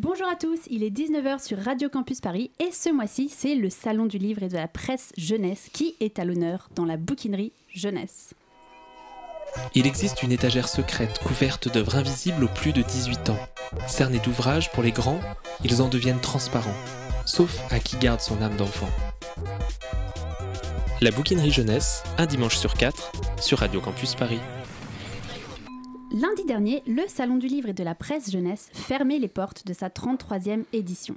Bonjour à tous, il est 19h sur Radio Campus Paris et ce mois-ci, c'est le Salon du livre et de la presse jeunesse qui est à l'honneur dans la bouquinerie jeunesse. Il existe une étagère secrète couverte d'œuvres invisibles aux plus de 18 ans. Cernés d'ouvrages pour les grands, ils en deviennent transparents, sauf à qui garde son âme d'enfant. La bouquinerie jeunesse, un dimanche sur quatre, sur Radio Campus Paris. Lundi dernier, le Salon du livre et de la presse jeunesse fermait les portes de sa 33e édition.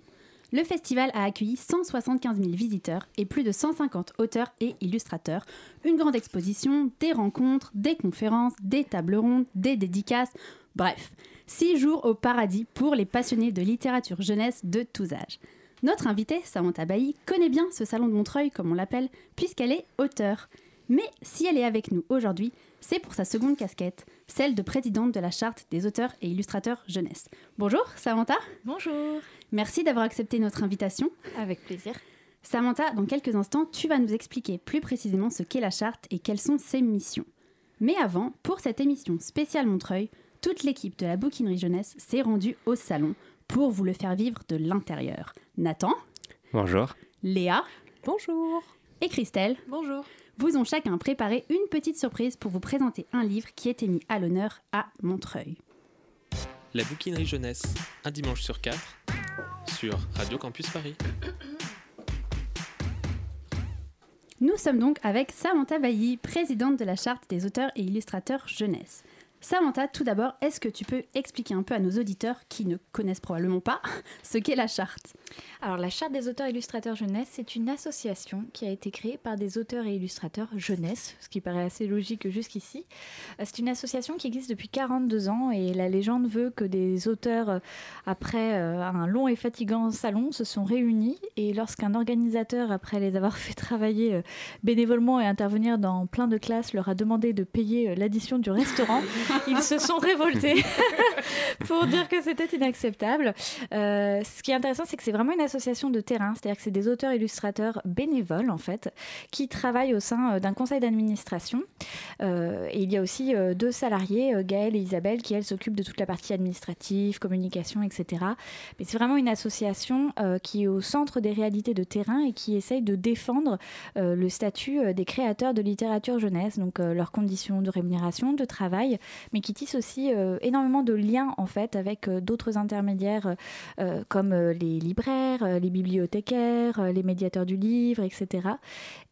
Le festival a accueilli 175 000 visiteurs et plus de 150 auteurs et illustrateurs. Une grande exposition, des rencontres, des conférences, des tables rondes, des dédicaces. Bref, six jours au paradis pour les passionnés de littérature jeunesse de tous âges. Notre invitée, Samantha Bailly, connaît bien ce salon de Montreuil, comme on l'appelle, puisqu'elle est auteure. Mais si elle est avec nous aujourd'hui, c'est pour sa seconde casquette, celle de présidente de la charte des auteurs et illustrateurs jeunesse. Bonjour Samantha. Bonjour. Merci d'avoir accepté notre invitation. Avec plaisir. Samantha, dans quelques instants, tu vas nous expliquer plus précisément ce qu'est la charte et quelles sont ses missions. Mais avant, pour cette émission spéciale Montreuil, toute l'équipe de la bouquinerie jeunesse s'est rendue au salon pour vous le faire vivre de l'intérieur. Nathan. Bonjour. Léa. Bonjour. Et Christelle. Bonjour. Vous ont chacun préparé une petite surprise pour vous présenter un livre qui était mis à l'honneur à Montreuil. La bouquinerie jeunesse, un dimanche sur quatre, sur Radio Campus Paris. Nous sommes donc avec Samantha Bailly, présidente de la charte des auteurs et illustrateurs jeunesse. Samantha, tout d'abord, est-ce que tu peux expliquer un peu à nos auditeurs qui ne connaissent probablement pas ce qu'est la charte? Alors la charte des auteurs et illustrateurs jeunesse, c'est une association qui a été créée par des auteurs et illustrateurs jeunesse, ce qui paraît assez logique jusqu'ici. Euh, c'est une association qui existe depuis 42 ans et la légende veut que des auteurs, euh, après euh, un long et fatigant salon, se sont réunis et lorsqu'un organisateur, après les avoir fait travailler bénévolement et intervenir dans plein de classes, leur a demandé de payer l'addition du restaurant, ils se sont révoltés pour dire que c'était inacceptable. Euh, ce qui est intéressant, c'est que c'est vraiment une association de terrain, c'est-à-dire que c'est des auteurs illustrateurs bénévoles en fait, qui travaillent au sein euh, d'un conseil d'administration. Euh, et il y a aussi deux salariés, Gaëlle et Isabelle, qui elles s'occupent de toute la partie administrative, communication, etc. Mais c'est vraiment une association qui est au centre des réalités de terrain et qui essaye de défendre le statut des créateurs de littérature jeunesse, donc leurs conditions de rémunération, de travail, mais qui tisse aussi euh, énormément de liens en fait avec euh, d'autres intermédiaires euh, comme les libraires, les bibliothécaires, les médiateurs du livre, etc.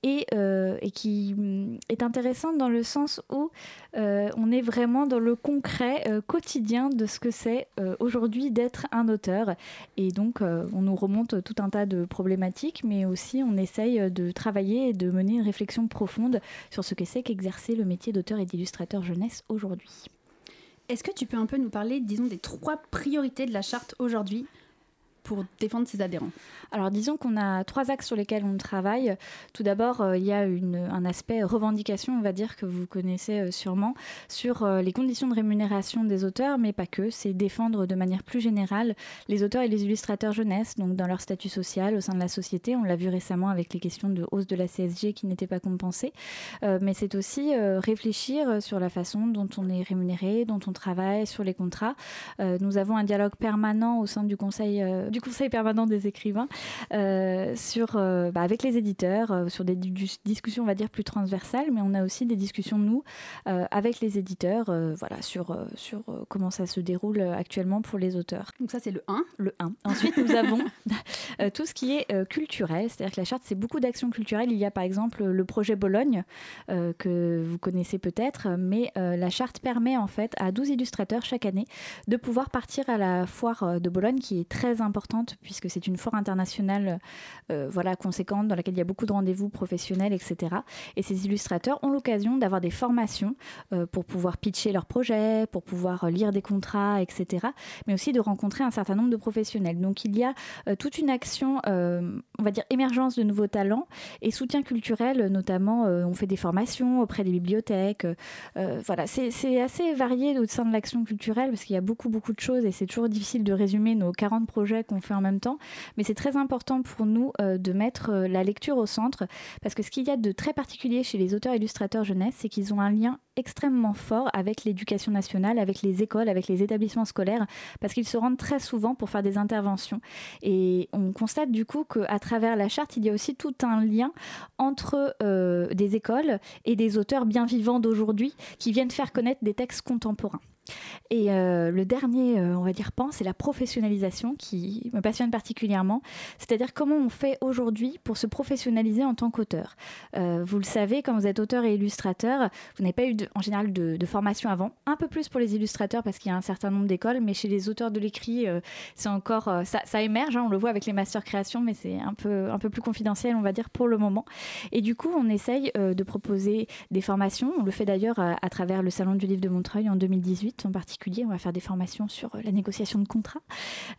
Et, et qui mm, est intéressante dans le sens où on est vraiment dans le concret quotidien de ce que c'est aujourd'hui d'être un auteur. Et donc on nous remonte tout un tas de problématiques, mais aussi on essaye de travailler et de mener une réflexion profonde sur ce que c'est qu'exercer le métier d'auteur et d'illustrateur jeunesse aujourd'hui. Est-ce que tu peux un peu nous parler, disons, des trois priorités de la charte aujourd'hui? Pour défendre ses adhérents Alors disons qu'on a trois axes sur lesquels on travaille. Tout d'abord, euh, il y a un aspect revendication, on va dire, que vous connaissez euh, sûrement, sur euh, les conditions de rémunération des auteurs, mais pas que. C'est défendre de manière plus générale les auteurs et les illustrateurs jeunesse, donc dans leur statut social au sein de la société. On l'a vu récemment avec les questions de hausse de la CSG qui n'étaient pas compensées. mais c'est aussi réfléchir sur la façon dont on est rémunéré, dont on travaille, sur les contrats. nous avons un dialogue permanent au sein du Conseil du Conseil permanent des écrivains euh, sur, euh, bah, avec les éditeurs, euh, sur des discussions, on va dire, plus transversales, mais on a aussi des discussions, nous, avec les éditeurs, voilà, sur, sur comment ça se déroule actuellement pour les auteurs. Donc ça, c'est le 1. Le 1. Ensuite, nous avons tout ce qui est culturel, c'est-à-dire que la charte, c'est beaucoup d'actions culturelles. Il y a par exemple le projet Bologne, que vous connaissez peut-être, mais la charte permet en fait à 12 illustrateurs chaque année de pouvoir partir à la foire de Bologne, qui est très importante puisque c'est une foire internationale euh, voilà, conséquente dans laquelle il y a beaucoup de rendez-vous professionnels, etc. Et ces illustrateurs ont l'occasion d'avoir des formations euh, pour pouvoir pitcher leurs projets, pour pouvoir lire des contrats, etc. Mais aussi de rencontrer un certain nombre de professionnels. Donc il y a euh, toute une action, on va dire, émergence de nouveaux talents et soutien culturel, notamment on fait des formations auprès des bibliothèques. voilà, c'est assez varié au sein de l'action culturelle parce qu'il y a beaucoup, beaucoup de choses et c'est toujours difficile de résumer nos 40 projets qu'on fait en même temps. Mais c'est très important pour nous de mettre la lecture au centre parce que ce qu'il y a de très particulier chez les auteurs illustrateurs jeunesse, c'est qu'ils ont un lien extrêmement fort avec l'éducation nationale, avec les écoles, avec les établissements scolaires, parce qu'ils se rendent très souvent pour faire des interventions. Et on constate du coup qu'à travers la charte, il y a aussi tout un lien entre euh, des écoles et des auteurs bien vivants d'aujourd'hui qui viennent faire connaître des textes contemporains. Et euh, le dernier, euh, on va dire, pan, c'est la professionnalisation qui me passionne particulièrement. C'est-à-dire comment on fait aujourd'hui pour se professionnaliser en tant qu'auteur. Euh, vous le savez, quand vous êtes auteur et illustrateur, vous n'avez pas eu en général de, formation avant. Un peu plus pour les illustrateurs parce qu'il y a un certain nombre d'écoles, mais chez les auteurs de l'écrit, c'est encore ça, émerge. Hein, on le voit avec les masters création, mais c'est un peu un peu plus confidentiel, on va dire pour le moment. Et du coup, on essaye de proposer des formations. On le fait d'ailleurs à travers le salon du livre de Montreuil en 2018 en particulier. On va faire des formations sur euh, la négociation de contrats.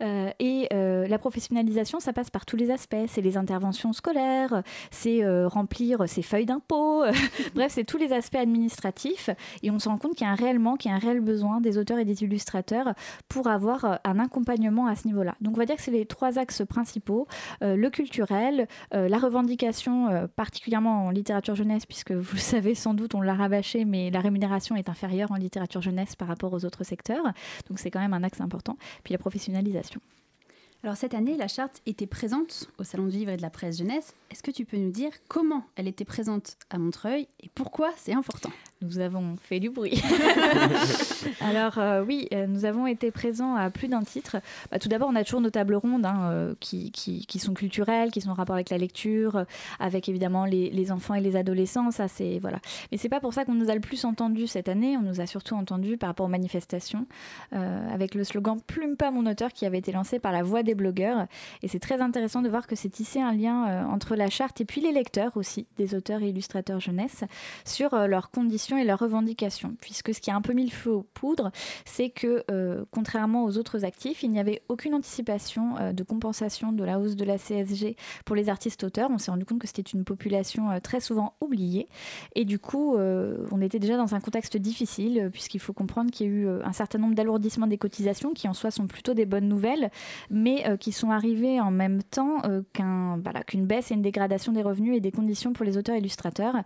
Euh, et euh, la professionnalisation, ça passe par tous les aspects. C'est les interventions scolaires, c'est remplir ses feuilles d'impôt. Bref, c'est tous les aspects administratifs. Et on se rend compte qu'il y a un réel qu'il y a un réel besoin des auteurs et des illustrateurs pour avoir un accompagnement à ce niveau-là. Donc on va dire que c'est les trois axes principaux. le culturel, la revendication, particulièrement en littérature jeunesse, puisque vous le savez sans doute, on l'a rabâché, mais la rémunération est inférieure en littérature jeunesse par rapport aux autres secteurs. Donc c'est quand même un axe important. Puis la professionnalisation. Alors cette année, la charte était présente au Salon du Livre et de la Presse Jeunesse. Est-ce que tu peux nous dire comment elle était présente à Montreuil et pourquoi c'est important? Nous avons fait du bruit. Alors euh, oui, euh, nous avons été présents à plus d'un titre. Bah, tout d'abord, on a toujours nos tables rondes hein, euh, qui, qui, sont culturelles, qui sont en rapport avec la lecture, avec évidemment les, enfants et les adolescents. Ça, c'est voilà. Mais c'est pas pour ça qu'on nous a le plus entendu cette année. On nous a surtout entendu par rapport aux manifestations, avec le slogan "Plume pas mon auteur" qui avait été lancé par la Voix des blogueurs. Et c'est très intéressant de voir que c'est tissé un lien entre la charte et puis les lecteurs aussi, des auteurs et illustrateurs jeunesse, sur leurs conditions et leurs revendications. Puisque ce qui a un peu mis le feu aux poudres, c'est que euh, contrairement aux autres actifs, il n'y avait aucune anticipation euh, de compensation de la hausse de la CSG pour les artistes auteurs. On s'est rendu compte que c'était une population euh, très souvent oubliée. Et du coup, on était déjà dans un contexte difficile, puisqu'il faut comprendre qu'il y a eu un certain nombre d'alourdissements des cotisations, qui en soi sont plutôt des bonnes nouvelles, mais qui sont arrivés en même temps qu'une baisse et une dégradation des revenus et des conditions pour les auteurs illustrateurs.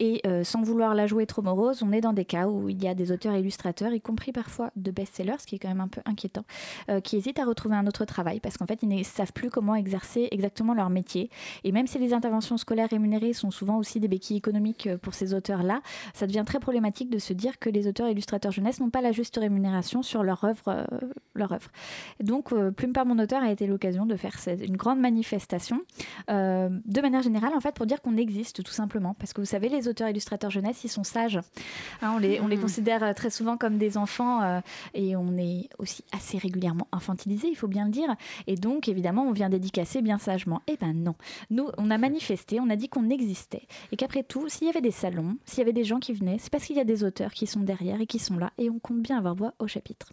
Et euh, sans vouloir la jouer trop morose, on est dans des cas où il y a des auteurs illustrateurs, y compris parfois de best-sellers, ce qui est quand même un peu inquiétant, euh, qui hésitent à retrouver un autre travail parce qu'en fait, ils ne savent plus comment exercer exactement leur métier. Et même si les interventions scolaires rémunérées sont souvent aussi des béquilles économiques euh, pour ces auteurs-là, ça devient très problématique de se dire que les auteurs illustrateurs jeunesse n'ont pas la juste rémunération sur leur œuvre. leur œuvre. Donc, Plume par mon auteur a été l'occasion de faire une grande manifestation, de manière générale, en fait, pour dire qu'on existe tout simplement. Parce que vous savez, les auteurs illustrateurs jeunesse, ils sont sages. Hein, on, les, on les hmm. considère euh, très souvent comme des enfants euh, et on est aussi assez régulièrement infantilisé, il faut bien le dire. Et donc, évidemment, on vient dédicacer bien sagement. Eh ben non. Nous, on a manifesté, on a dit qu'on existait et qu'après tout, s'il y avait des salons, s'il y avait des gens qui venaient, c'est parce qu'il y a des auteurs qui sont derrière et qui sont là et on compte bien avoir voix au chapitre.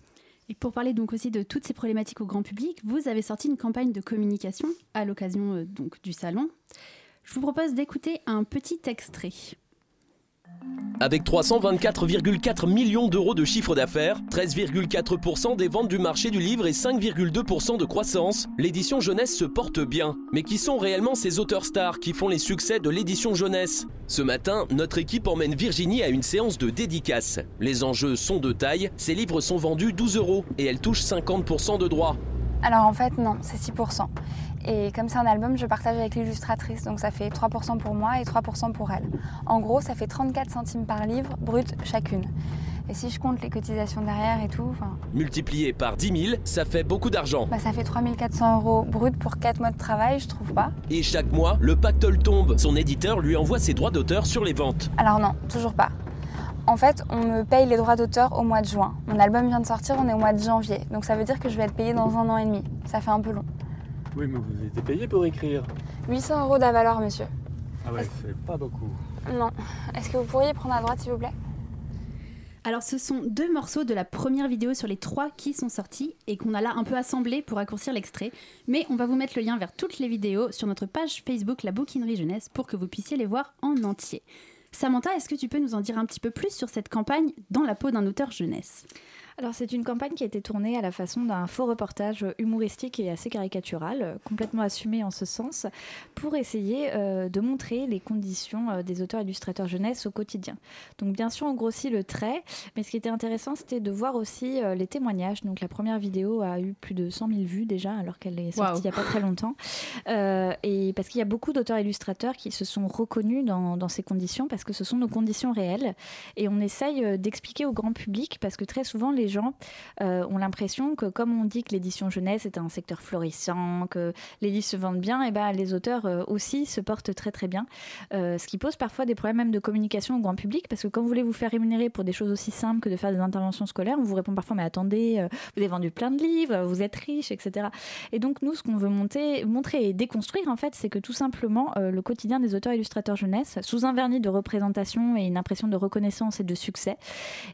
Et pour parler donc aussi de toutes ces problématiques au grand public, vous avez sorti une campagne de communication à l'occasion euh, donc du salon. Je vous propose d'écouter un petit extrait. Avec 324,4 millions d'euros de chiffre d'affaires, 13,4% des ventes du marché du livre et 5,2% de croissance, l'édition jeunesse se porte bien. Mais qui sont réellement ces auteurs stars qui font les succès de l'édition jeunesse? Ce matin, notre équipe emmène Virginie à une séance de dédicace. Les enjeux sont de taille, ces livres sont vendus 12 euros et elle touche 50% de droits. Alors en fait non, c'est 6%. Et comme c'est un album, je partage avec l'illustratrice, donc ça fait 3% pour moi et 3% pour elle. En gros, ça fait 34 centimes par livre, brut chacune. Et si je compte les cotisations derrière et tout. Multiplié par 10 000, ça fait beaucoup d'argent. Bah ça fait 3400 euros brut pour 4 mois de travail, je trouve pas. Et chaque mois, le pactole tombe. Son éditeur lui envoie ses droits d'auteur sur les ventes. Alors non, toujours pas. En fait, on me paye les droits d'auteur au mois de juin. Mon album vient de sortir, on est au mois de janvier. Donc ça veut dire que je vais être payée dans un an et demi. Ça fait un peu long. Oui, mais vous avez été payé pour écrire 800 euros d'avaleur, monsieur. Ah ouais, c'est pas beaucoup. Non. Est-ce que vous pourriez prendre à droite, s'il vous plaît? Alors ce sont deux morceaux de la première vidéo sur les trois qui sont sortis et qu'on a là un peu assemblés pour raccourcir l'extrait. Mais on va vous mettre le lien vers toutes les vidéos sur notre page Facebook La Bouquinerie Jeunesse pour que vous puissiez les voir en entier. Samantha, est-ce que tu peux nous en dire un petit peu plus sur cette campagne dans la peau d'un auteur jeunesse? Alors c'est une campagne qui a été tournée à la façon d'un faux reportage humoristique et assez caricatural, complètement assumé en ce sens, pour essayer euh, de montrer les conditions euh, des auteurs illustrateurs jeunesse au quotidien. Donc bien sûr on grossit le trait, mais ce qui était intéressant c'était de voir aussi euh, les témoignages. Donc la première vidéo a eu plus de 100 000 vues déjà alors qu'elle est sortie il n'y a pas très longtemps. et parce qu'il y a beaucoup d'auteurs illustrateurs qui se sont reconnus dans, dans, ces conditions parce que ce sont nos conditions réelles. Et on essaye d'expliquer au grand public parce que très souvent les gens euh, ont l'impression que comme on dit que l'édition jeunesse est un secteur florissant, que les livres se vendent bien, et eh ben les auteurs euh, aussi se portent très très bien. Euh, ce qui pose parfois des problèmes même de communication au grand public, parce que quand vous voulez vous faire rémunérer pour des choses aussi simples que de faire des interventions scolaires, on vous répond parfois mais attendez, vous avez vendu plein de livres, vous êtes riche, etc. Et donc nous, ce qu'on veut montrer et déconstruire en fait, c'est que tout simplement le quotidien des auteurs illustrateurs jeunesse, sous un vernis de représentation et une impression de reconnaissance et de succès,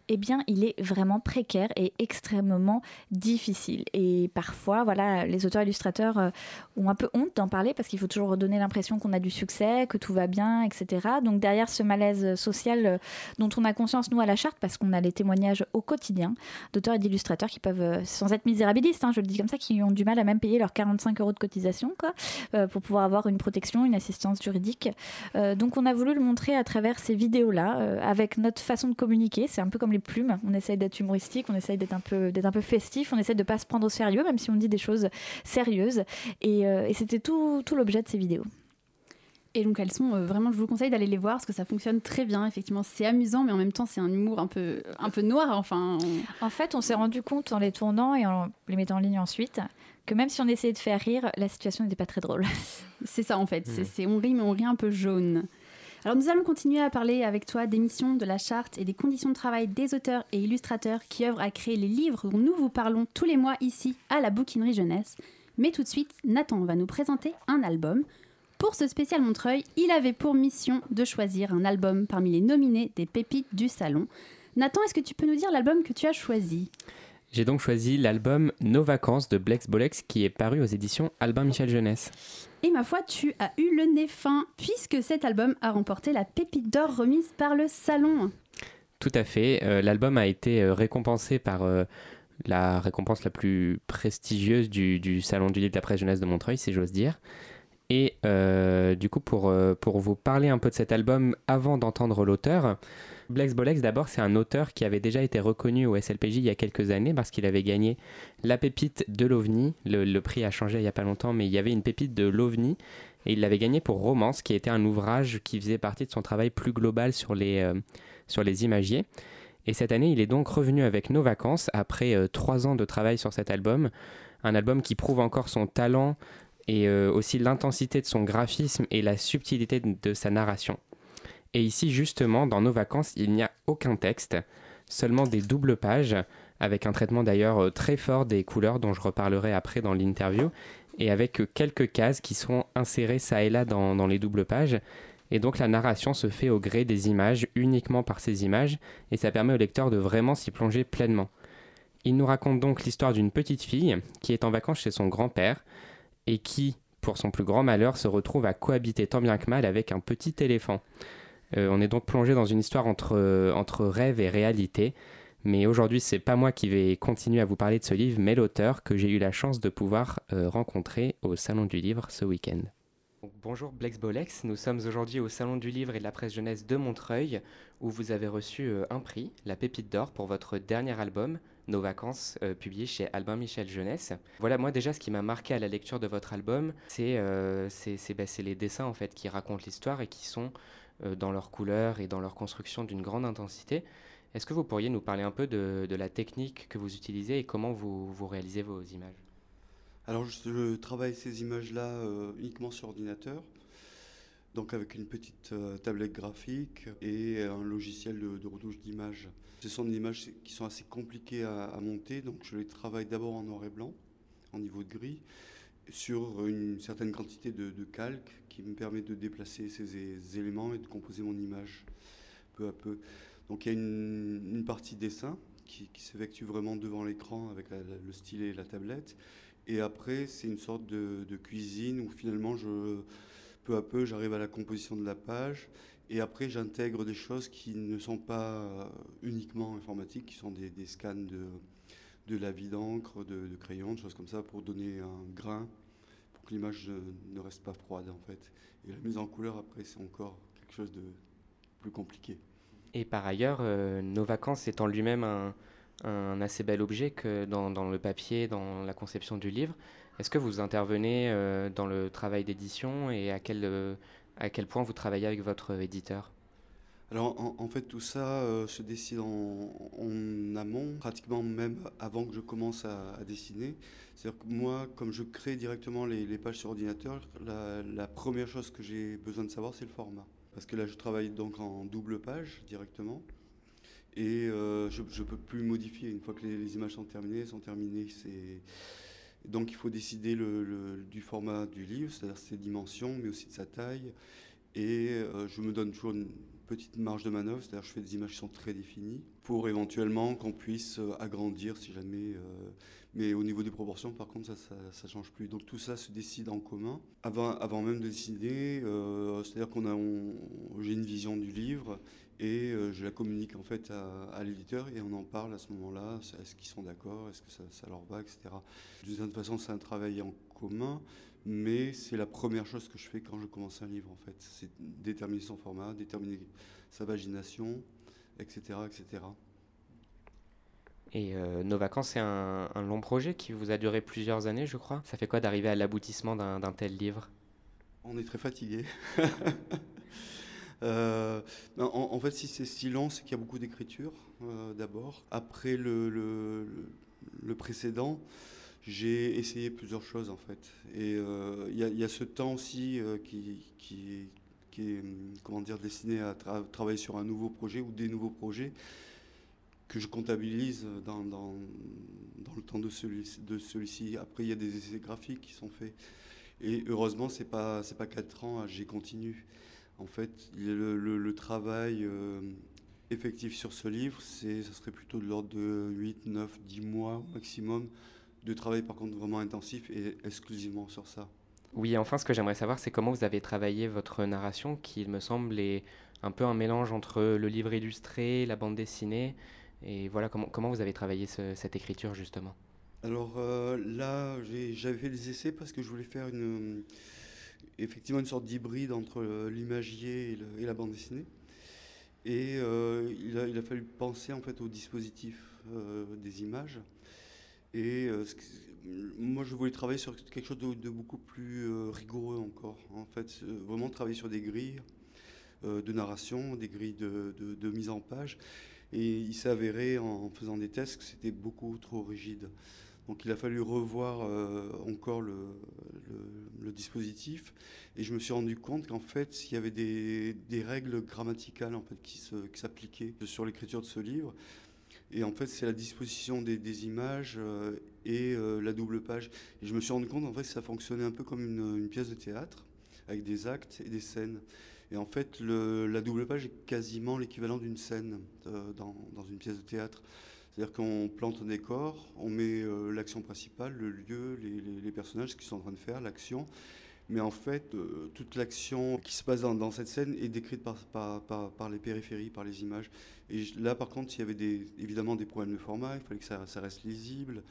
eh bien il est vraiment précaire est extrêmement difficile. Et parfois, voilà, les auteurs illustrateurs euh, ont un peu honte d'en parler parce qu'il faut toujours redonner l'impression qu'on a du succès, que tout va bien, etc. Donc derrière ce malaise social euh, dont on a conscience, nous, à la charte, parce qu'on a les témoignages au quotidien d'auteurs et d'illustrateurs qui peuvent, euh, sans être misérabilistes, hein, je le dis comme ça, qui ont du mal à même payer leurs 45 euros de cotisation quoi, pour pouvoir avoir une protection, une assistance juridique. donc on a voulu le montrer à travers ces vidéos-là, avec notre façon de communiquer. C'est un peu comme les plumes. On essaye d'être humoristique, on essaye d'être un peu, d'être un peu festif. On essaie de pas se prendre au sérieux, même si on dit des choses sérieuses. Et, euh, c'était tout, tout l'objet de ces vidéos. Et donc elles sont euh, vraiment, je vous conseille d'aller les voir parce que ça fonctionne très bien. Effectivement, c'est amusant, mais en même temps, c'est un humour un peu, un peu noir. Enfin, en fait, on s'est rendu compte en les tournant et en les mettant en ligne ensuite que même si on essayait de faire rire, la situation n'était pas très drôle. c'est ça en fait. Mmh. C'est, on rit, mais on rit un peu jaune. Alors nous allons continuer à parler avec toi des missions, de la charte et des conditions de travail des auteurs et illustrateurs qui œuvrent à créer les livres dont nous vous parlons tous les mois ici à la bouquinerie jeunesse. Mais tout de suite, Nathan va nous présenter un album. Pour ce spécial Montreuil, il avait pour mission de choisir un album parmi les nominés des pépites du salon. Nathan, est-ce que tu peux nous dire l'album que tu as choisi? J'ai donc choisi l'album Nos vacances de Blex Bolex qui est paru aux éditions Albin Michel Jeunesse. Et ma foi, tu as eu le nez fin puisque cet album a remporté la pépite d'or remise par le Salon. Tout à fait. Euh, l'album a été euh, récompensé par euh, la récompense la plus prestigieuse du, Salon du livre presse jeunesse de Montreuil, si j'ose dire. Et du coup, pour vous parler un peu de cet album avant d'entendre l'auteur, Blex Bolex, d'abord, c'est un auteur qui avait déjà été reconnu au SLPJ il y a quelques années parce qu'il avait gagné la pépite de l'OVNI. Le, prix a changé il n'y a pas longtemps, mais il y avait une pépite de l'OVNI et il l'avait gagné pour Romance, qui était un ouvrage qui faisait partie de son travail plus global sur les, euh, sur les imagiers. Et cette année, il est donc revenu avec Nos Vacances après euh, trois ans de travail sur cet album. Un album qui prouve encore son talent et euh, aussi l'intensité de son graphisme et la subtilité de sa narration. Et ici, justement, dans nos vacances, il n'y a aucun texte, seulement des doubles pages, avec un traitement d'ailleurs euh, très fort des couleurs dont je reparlerai après dans l'interview, et avec quelques cases qui sont insérées ça et là dans, les doubles pages. Et donc la narration se fait au gré des images, uniquement par ces images, et ça permet au lecteur de vraiment s'y plonger pleinement. Il nous raconte donc l'histoire d'une petite fille qui est en vacances chez son grand-père, et qui, pour son plus grand malheur, se retrouve à cohabiter tant bien que mal avec un petit éléphant. Euh, on est donc plongé dans une histoire entre, euh, entre rêve et réalité. Mais aujourd'hui, c'est pas moi qui vais continuer à vous parler de ce livre, mais l'auteur que j'ai eu la chance de pouvoir euh, rencontrer au Salon du Livre ce week-end. bonjour Blex Bolex, nous sommes aujourd'hui au Salon du Livre et de la Presse Jeunesse de Montreuil, où vous avez reçu un prix, la Pépite d'Or, pour votre dernier album, Nos Vacances, publié chez Albin Michel Jeunesse. Voilà, moi déjà, ce qui m'a marqué à la lecture de votre album, c'est bah, les dessins en fait qui racontent l'histoire et qui sont dans leur couleur et dans leur construction d'une grande intensité. Est-ce que vous pourriez nous parler un peu de, la technique que vous utilisez et comment vous, vous réalisez vos images? Alors je, travaille ces images-là euh, uniquement sur ordinateur, donc avec une petite euh, tablette graphique et un logiciel de, de retouche d'images. Ce sont des images qui sont assez compliquées à, monter, donc je les travaille d'abord en noir et blanc, en niveau de gris, sur une certaine quantité de, de calque qui me permet de déplacer ces éléments et de composer mon image peu à peu. Donc il y a une, partie dessin qui, s'effectue vraiment devant l'écran avec le stylet et la tablette. Et après, c'est une sorte de, cuisine où finalement, je, peu à peu, j'arrive à la composition de la page Et après, j'intègre des choses qui ne sont pas uniquement informatiques, qui sont des, scans de, de la vie d'encre, de, crayon, de choses comme ça, pour donner un grain, pour que l'image ne reste pas froide en fait. Et la mise en couleur, après, c'est encore quelque chose de plus compliqué. Et par ailleurs, euh, Nos Vacances étant lui-même un, assez bel objet que dans, dans, le papier, dans la conception du livre, est-ce que vous intervenez euh, dans le travail d'édition et à quel, euh, à quel point vous travaillez avec votre éditeur? Alors en, fait tout ça se décide en, amont, pratiquement même avant que je commence à, dessiner. C'est-à-dire que moi, comme je crée directement les, pages sur ordinateur, la, première chose que j'ai besoin de savoir, c'est le format parce que là je travaille donc en double page directement et euh, je ne peux plus modifier une fois que les, images sont terminées, sont terminées. Donc il faut décider du format du livre, c'est-à-dire ses dimensions, mais aussi de sa taille. Et euh, je me donne toujours petite marge de manœuvre, c'est-à-dire je fais des images qui sont très définies pour éventuellement qu'on puisse euh, agrandir si jamais mais au niveau des proportions, par contre, ça ne change plus. Donc tout ça se décide en commun. Avant, avant même de décider, euh, c'est-à-dire qu'on a, j'ai une vision du livre et euh, je la communique en fait à, l'éditeur et on en parle à ce moment-là. Est-ce qu'ils sont d'accord Est-ce que ça, leur va, etc. D'une certaine façon, c'est un travail en commun, mais c'est la première chose que je fais quand je commence un livre en fait. C'est déterminer son format, déterminer sa vagination, etc., etc. Et euh, Nos Vacances, c'est un, long projet qui vous a duré plusieurs années, je crois. Ça fait quoi d'arriver à l'aboutissement d'un tel livre? On est très fatigué. Euh, en, fait, si c'est si long, c'est qu'il y a beaucoup d'écriture euh, d'abord. Après le, le, précédent, j'ai essayé plusieurs choses en fait. Et il y, a ce temps aussi qui, qui, est comment dire, destiné à travailler sur un nouveau projet ou des nouveaux projets que je comptabilise dans, le temps de celui-ci. Après, il y a des essais graphiques qui sont faits. Et heureusement, ce n'est pas, pas 4 ans, j'ai continue. En fait, le, travail euh, effectif sur ce livre, ce serait plutôt de l'ordre de 8, 9, 10 mois maximum de travail, par contre, vraiment intensif et exclusivement sur ça. Oui, enfin, ce que j'aimerais savoir, c'est comment vous avez travaillé votre narration, qui, il me semble, est un peu un mélange entre le livre illustré, la bande dessinée. Et voilà, comment, comment vous avez travaillé cette écriture justement? Alors euh, là, j'avais fait des essais parce que je voulais faire une, effectivement une sorte d'hybride entre l'imagier et, la bande dessinée. Et euh, il, a, il, a, fallu penser en fait au dispositif euh, des images. Et moi, je voulais travailler sur quelque chose de, beaucoup plus rigoureux encore. En fait, vraiment travailler sur des grilles de narration, des grilles de, mise en page. Et il s'est avéré en faisant des tests que c'était beaucoup trop rigide. Donc il a fallu revoir euh, encore le, dispositif et je me suis rendu compte qu'en fait il y avait des, règles grammaticales en fait qui s'appliquaient sur l'écriture de ce livre. Et en fait c'est la disposition des, images euh, et euh, la double page. Et je me suis rendu compte en fait que ça fonctionnait un peu comme une, pièce de théâtre avec des actes et des scènes. Et en fait, la double page est quasiment l'équivalent d'une scène euh, dans, une pièce de théâtre. C'est-à-dire qu'on plante un décor, on met l'action principale, le lieu, les, personnages, ce qu'ils sont en train de faire, l'action. Mais en fait, euh, toute l'action qui se passe dans, cette scène est décrite par, les périphéries, par les images. Et là, par contre, il y avait évidemment des problèmes de format, il fallait que ça, reste lisible.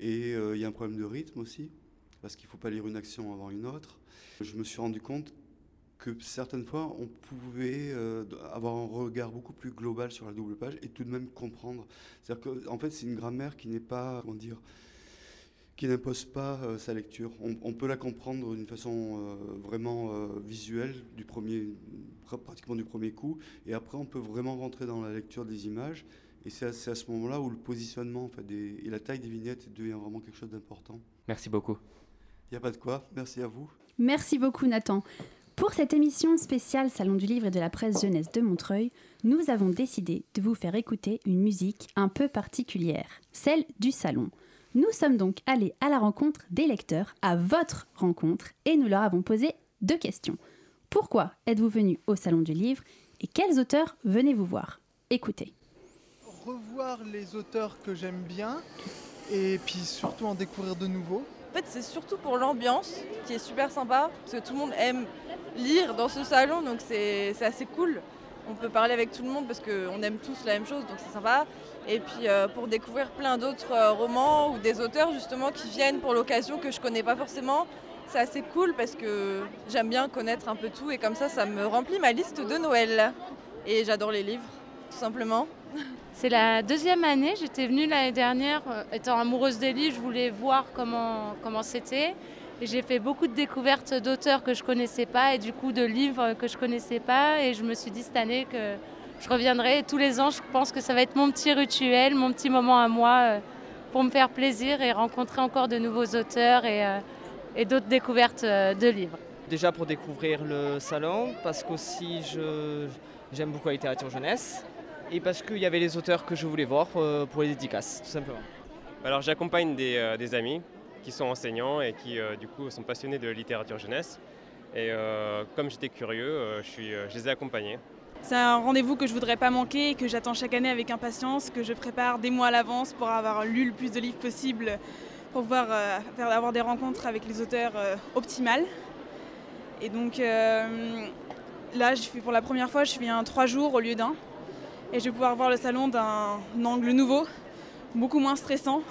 Et il y a un problème de rythme aussi, parce qu'il ne faut pas lire une action avant une autre. Je me suis rendu compte que certaines fois, on pouvait euh, avoir un regard beaucoup plus global sur la double page et tout de même comprendre. C'est-à-dire qu'en en fait, c'est une grammaire qui n'est pas, comment dire, qui n'impose pas euh, sa lecture. On, peut la comprendre d'une façon euh, vraiment visuelle, du premier, pratiquement du premier coup, et après, on peut vraiment rentrer dans la lecture des images. Et c'est à, à, ce moment-là où le positionnement en fait, et la taille des vignettes devient vraiment quelque chose d'important. Merci beaucoup. Il n'y a pas de quoi. Merci à vous. Merci beaucoup, Nathan. Pour cette émission spéciale Salon du Livre et de la Presse Jeunesse de Montreuil, nous avons décidé de vous faire écouter une musique un peu particulière, celle du salon. Nous sommes donc allés à la rencontre des lecteurs, à votre rencontre, et nous leur avons posé deux questions. Pourquoi êtes-vous venu au Salon du Livre et quels auteurs venez-vous voir? Écoutez. Revoir les auteurs que j'aime bien et puis surtout en découvrir de nouveaux fait, c'est surtout pour l'ambiance qui est super sympa, parce que tout le monde aime lire dans ce salon, donc c'est assez cool. On peut parler avec tout le monde parce qu'on aime tous la même chose, donc c'est sympa. Et puis euh, pour découvrir plein d'autres euh, romans ou des auteurs justement qui viennent pour l'occasion que je connais pas forcément, c'est assez cool parce que j'aime bien connaître un peu tout et comme ça, ça me remplit ma liste de Noël. Et j'adore les livres, tout simplement. C'est la deuxième année. J'étais venue l'année dernière, euh, étant amoureuse des je voulais voir comment c'était. J'ai fait beaucoup de découvertes d'auteurs que je connaissais pas et du coup de livres que je connaissais pas. Et je me suis dit cette année que je reviendrai tous les ans. Je pense que ça va être mon petit rituel, mon petit moment à moi euh, pour me faire plaisir et rencontrer encore de nouveaux auteurs et, euh, et d'autres découvertes de livres. Déjà pour découvrir le salon, parce qu'aussi j'aime beaucoup la littérature jeunesse et parce qu'il y avait les auteurs que je voulais voir euh, pour les dédicaces, tout simplement. Alors j'accompagne des, euh, des, amis qui sont enseignants et qui euh, du coup sont passionnés de littérature jeunesse. Et comme j'étais curieux, je, suis, je les ai accompagnés. C'est un rendez-vous que je voudrais pas manquer et que j'attends chaque année avec impatience, que je prépare des mois à l'avance pour avoir lu le plus de livres possible, pour pouvoir faire, avoir des rencontres avec les auteurs optimales. Et donc là, je pour la première fois, je viens trois jours au lieu d'un et je vais pouvoir voir le salon d'un angle nouveau, beaucoup moins stressant.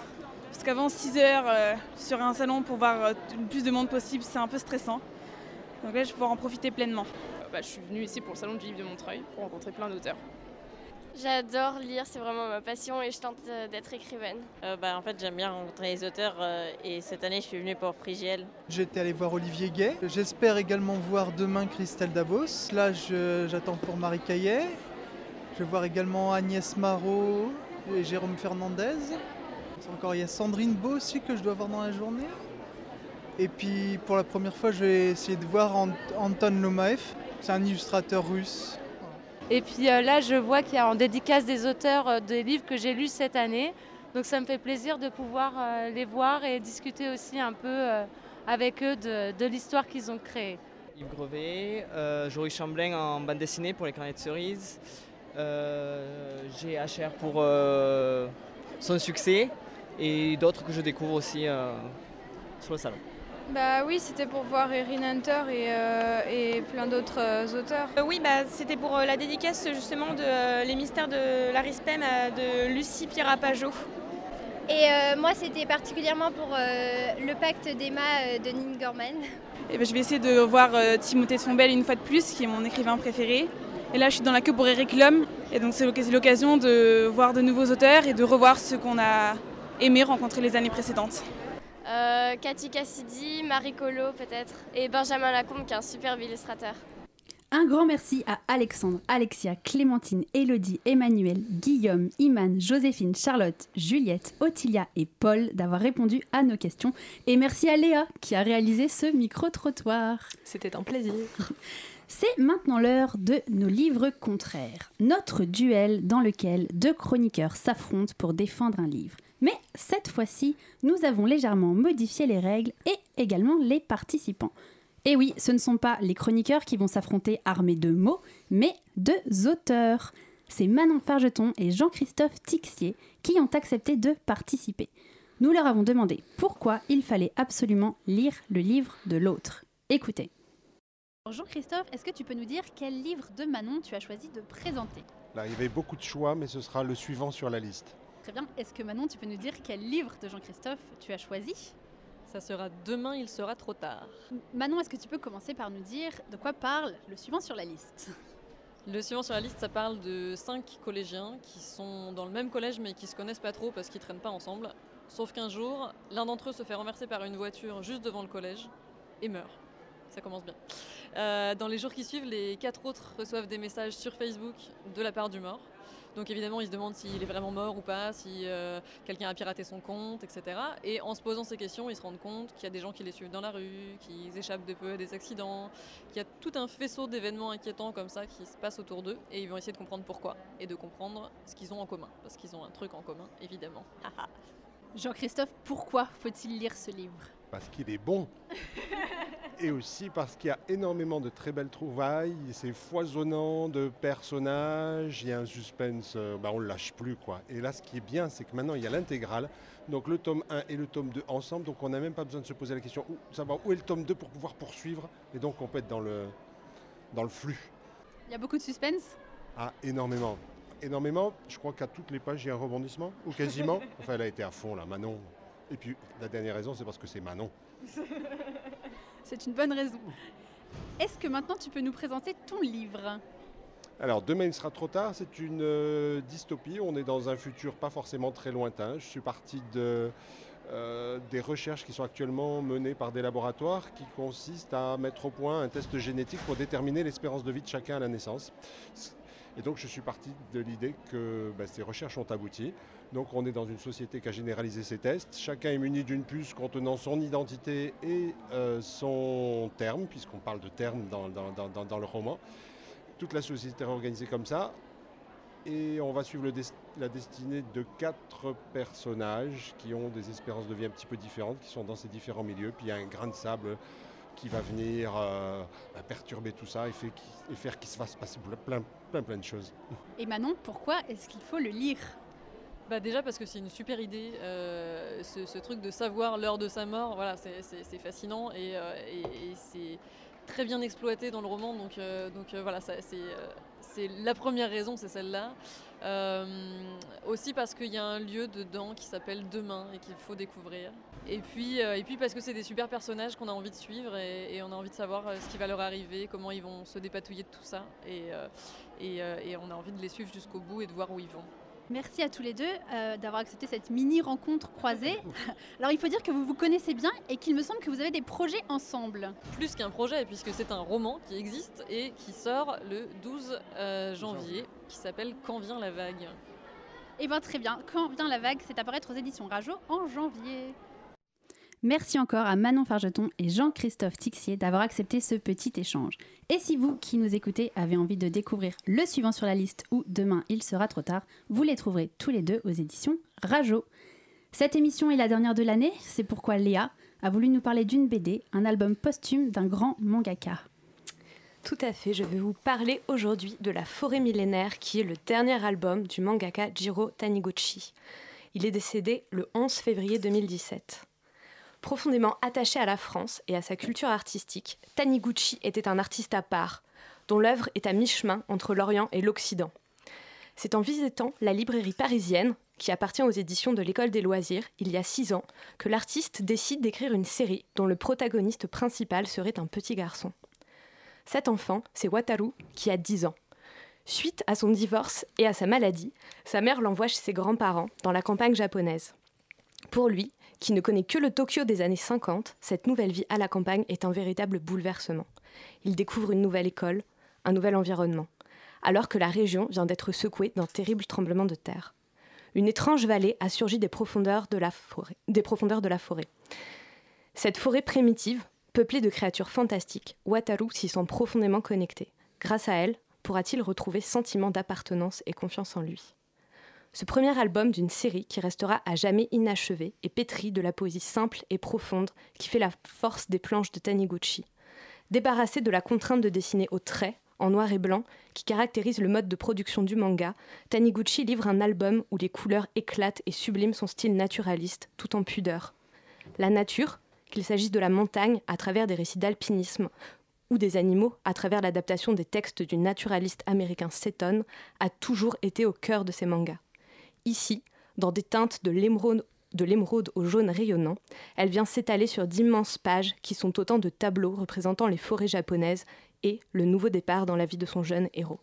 Parce qu'avant 6 heures euh, sur un salon pour voir euh, le plus de monde possible, c'est un peu stressant. Donc là, je vais pouvoir en profiter pleinement. Bah, je suis venue ici pour le salon du livre de Montreuil pour rencontrer plein d'auteurs. J'adore lire, c'est vraiment ma passion et je tente euh, d'être écrivaine. bah, en fait, j'aime bien rencontrer les auteurs et cette année, je suis venue pour Frigiel. J'étais allé voir Olivier Gay. J'espère également voir demain Christelle Dabos. Là, j'attends pour Marie Caillet. Je vais voir également Agnès Marot et Jérôme Fernandez. Encore, il y a Sandrine Beau aussi que je dois voir dans la journée. Et puis pour la première fois, je vais essayer de voir Anton Lomaev. C'est un illustrateur russe. Et puis euh, là, je vois qu'il y a en dédicace des auteurs euh, des livres que j'ai lus cette année. Donc ça me fait plaisir de pouvoir euh, les voir et discuter aussi un peu avec eux de, de l'histoire qu'ils ont créée. Yves Grevet, Joris Chamblin en bande dessinée pour les carnets de cerises. Euh, j'ai HR pour euh, son succès et d'autres que je découvre aussi euh, sur le salon. Bah oui, c'était pour voir Erin Hunter et, et plein d'autres auteurs. oui, bah, c'était pour la dédicace justement de Les mystères de Larry Pem de Lucie Pirapajo. Et moi, c'était particulièrement pour Le pacte d'Emma de Nin Gorman. Et ben, je vais essayer de voir Timothée Sombel une fois de plus, qui est mon écrivain préféré. Et là, je suis dans la queue pour Eric Lhomme. Et donc, c'est l'occasion de voir de nouveaux auteurs et de revoir ceux qu'on a aimé rencontrer les années précédentes. Euh, Cathy Cassidy, Marie Colo peut-être, et Benjamin Lacombe qui est un superbe illustrateur. Un grand merci à Alexandre, Alexia, Clémentine, Elodie, Emmanuel, Guillaume, Iman, Joséphine, Charlotte, Juliette, Ottilia et Paul d'avoir répondu à nos questions. Et merci à Léa qui a réalisé ce micro-trottoir. C'était un plaisir. C'est maintenant l'heure de nos livres contraires, notre duel dans lequel deux chroniqueurs s'affrontent pour défendre un livre. Mais cette fois-ci, nous avons légèrement modifié les règles et également les participants. Et oui, ce ne sont pas les chroniqueurs qui vont s'affronter armés de mots, mais deux auteurs. C'est Manon Fargeton et Jean-Christophe Tixier qui ont accepté de participer. Nous leur avons demandé pourquoi il fallait absolument lire le livre de l'autre. Écoutez. Jean-Christophe, est-ce que tu peux nous dire quel livre de Manon tu as choisi de présenter? Là, il y avait beaucoup de choix, mais ce sera le suivant sur la liste. Très bien. Est-ce que Manon, tu peux nous dire quel livre de Jean-Christophe tu as choisi? Ça sera demain, il sera trop tard. Manon, est-ce que tu peux commencer par nous dire de quoi parle le suivant sur la liste? Le suivant sur la liste, ça parle de cinq collégiens qui sont dans le même collège mais qui se connaissent pas trop parce qu'ils traînent pas ensemble. Sauf qu'un jour, l'un d'entre eux se fait renverser par une voiture juste devant le collège et meurt ça commence bien. Euh, dans les jours qui suivent, les quatre autres reçoivent des messages sur Facebook de la part du mort. Donc évidemment, ils se demandent s'il est vraiment mort ou pas, si euh, quelqu'un a piraté son compte, etc. Et en se posant ces questions, ils se rendent compte qu'il y a des gens qui les suivent dans la rue, qu'ils échappent de peu à des accidents, qu'il y a tout un faisceau d'événements inquiétants comme ça qui se passent autour d'eux. Et ils vont essayer de comprendre pourquoi et de comprendre ce qu'ils ont en commun. Parce qu'ils ont un truc en commun, évidemment. Jean-Christophe, pourquoi faut-il lire ce livre? Parce qu'il est bon et aussi parce qu'il y a énormément de très belles trouvailles, c'est foisonnant de personnages, il y a un suspense, euh, bah, on ne lâche plus quoi. Et là ce qui est bien c'est que maintenant il y a l'intégrale, donc le tome 1 et le tome 2 ensemble, donc on n'a même pas besoin de se poser la question où, savoir où est le tome 2 pour pouvoir poursuivre, et donc on peut être dans le, dans le flux. Il y a beaucoup de suspense? Ah énormément, énormément, je crois qu'à toutes les pages il y a un rebondissement, ou quasiment, enfin elle a été à fond là, Manon. Et puis la dernière raison c'est parce que c'est Manon. C'est une bonne raison. Est-ce que maintenant tu peux nous présenter ton livre? Alors, demain il sera trop tard, c'est une euh, dystopie. On est dans un futur pas forcément très lointain. Je suis parti de, euh, des recherches qui sont actuellement menées par des laboratoires qui consistent à mettre au point un test génétique pour déterminer l'espérance de vie de chacun à la naissance. Et donc je suis parti de l'idée que bah, ces recherches ont abouti. Donc on est dans une société qui a généralisé ces tests. Chacun est muni d'une puce contenant son identité et euh, son terme, puisqu'on parle de terme dans, le roman. Toute la société est organisée comme ça. Et on va suivre la destinée de quatre personnages qui ont des espérances de vie un petit peu différentes, qui sont dans ces différents milieux. Puis il y a un grain de sable qui va venir euh, bah, perturber tout ça et, fait, et faire qu'il se fasse passer plein, plein, plein de choses. Et Manon, pourquoi est-ce qu'il faut le lire? Bah déjà parce que c'est une super idée, euh, ce, ce, truc de savoir l'heure de sa mort, voilà, c'est fascinant et, euh, et, et c'est très bien exploité dans le roman, donc, euh, donc euh, voilà, c'est la première raison, c'est celle-là. Euh, aussi parce qu'il y a un lieu dedans qui s'appelle Demain et qu'il faut découvrir. Et puis, et puis parce que c'est des super personnages qu'on a envie de suivre et, et, on a envie de savoir ce qui va leur arriver, comment ils vont se dépatouiller de tout ça. Et, et, et on a envie de les suivre jusqu'au bout et de voir où ils vont. Merci à tous les deux euh, d'avoir accepté cette mini rencontre croisée. Alors il faut dire que vous vous connaissez bien et qu'il me semble que vous avez des projets ensemble. Plus qu'un projet puisque c'est un roman qui existe et qui sort le 12 euh, janvier qui s'appelle Quand vient la vague. Eh bien très bien, Quand vient la vague, c'est apparaître aux éditions Rajo en janvier. Merci encore à Manon Fargeton et Jean-Christophe Tixier d'avoir accepté ce petit échange. Et si vous qui nous écoutez avez envie de découvrir le suivant sur la liste ou demain il sera trop tard, vous les trouverez tous les deux aux éditions Rajo. Cette émission est la dernière de l'année, c'est pourquoi Léa a voulu nous parler d'une BD, un album posthume d'un grand mangaka. Tout à fait, je vais vous parler aujourd'hui de La Forêt millénaire qui est le dernier album du mangaka Jiro Taniguchi. Il est décédé le 11 février 2017. Profondément attaché à la France et à sa culture artistique, Taniguchi était un artiste à part, dont l'œuvre est à mi-chemin entre l'Orient et l'Occident. C'est en visitant la librairie parisienne, qui appartient aux éditions de l'École des loisirs, il y a six ans, que l'artiste décide d'écrire une série dont le protagoniste principal serait un petit garçon. Cet enfant, c'est Wataru, qui a 10 ans. Suite à son divorce et à sa maladie, sa mère l'envoie chez ses grands-parents, dans la campagne japonaise. Pour lui, qui ne connaît que le Tokyo des années 50, cette nouvelle vie à la campagne est un véritable bouleversement. Il découvre une nouvelle école, un nouvel environnement, alors que la région vient d'être secouée d'un terrible tremblement de terre. Une étrange vallée a surgi des profondeurs de la forêt. Cette forêt primitive, peuplée de créatures fantastiques, Wataru s'y sent profondément connecté. Grâce à elle, pourra-t-il retrouver sentiment d'appartenance et confiance en lui? Ce premier album d'une série qui restera à jamais inachevée et pétrie de la poésie simple et profonde qui fait la force des planches de Taniguchi. Débarrassé de la contrainte de dessiner au trait, en noir et blanc, qui caractérise le mode de production du manga, Taniguchi livre un album où les couleurs éclatent et subliment son style naturaliste, tout en pudeur. La nature, qu'il s'agisse de la montagne à travers des récits d'alpinisme ou des animaux à travers l'adaptation des textes du naturaliste américain Seton, a toujours été au cœur de ses mangas. Ici, dans des teintes de l'émeraude au jaune rayonnant, elle vient s'étaler sur d'immenses pages qui sont autant de tableaux représentant les forêts japonaises et le nouveau départ dans la vie de son jeune héros.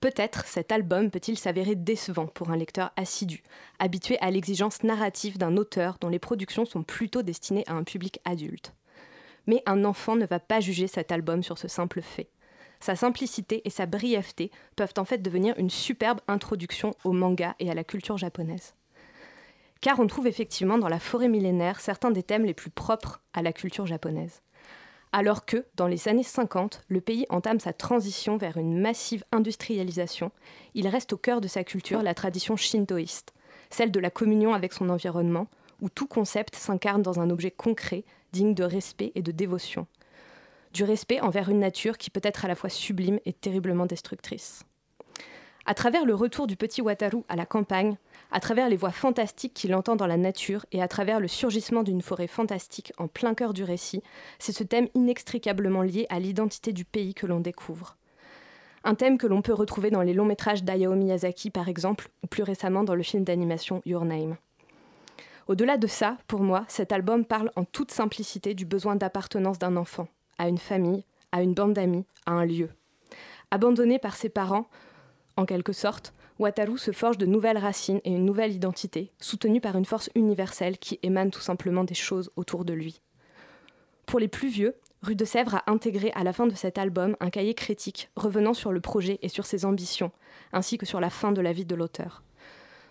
Peut-être cet album peut-il s'avérer décevant pour un lecteur assidu, habitué à l'exigence narrative d'un auteur dont les productions sont plutôt destinées à un public adulte. Mais un enfant ne va pas juger cet album sur ce simple fait sa simplicité et sa brièveté peuvent en fait devenir une superbe introduction au manga et à la culture japonaise. Car on trouve effectivement dans la forêt millénaire certains des thèmes les plus propres à la culture japonaise. Alors que, dans les années 50, le pays entame sa transition vers une massive industrialisation, il reste au cœur de sa culture la tradition shintoïste, celle de la communion avec son environnement, où tout concept s'incarne dans un objet concret, digne de respect et de dévotion. Du respect envers une nature qui peut être à la fois sublime et terriblement destructrice. À travers le retour du petit Wataru à la campagne, à travers les voix fantastiques qu'il entend dans la nature et à travers le surgissement d'une forêt fantastique en plein cœur du récit, c'est ce thème inextricablement lié à l'identité du pays que l'on découvre. Un thème que l'on peut retrouver dans les longs métrages d'Ayao Miyazaki par exemple, ou plus récemment dans le film d'animation Your Name. Au-delà de ça, pour moi, cet album parle en toute simplicité du besoin d'appartenance d'un enfant, à une famille, à une bande d'amis, à un lieu. Abandonné par ses parents, en quelque sorte, Wataru se forge de nouvelles racines et une nouvelle identité, soutenue par une force universelle qui émane tout simplement des choses autour de lui. Pour les plus vieux, Rue de Sèvres a intégré à la fin de cet album un cahier critique revenant sur le projet et sur ses ambitions, ainsi que sur la fin de la vie de l'auteur.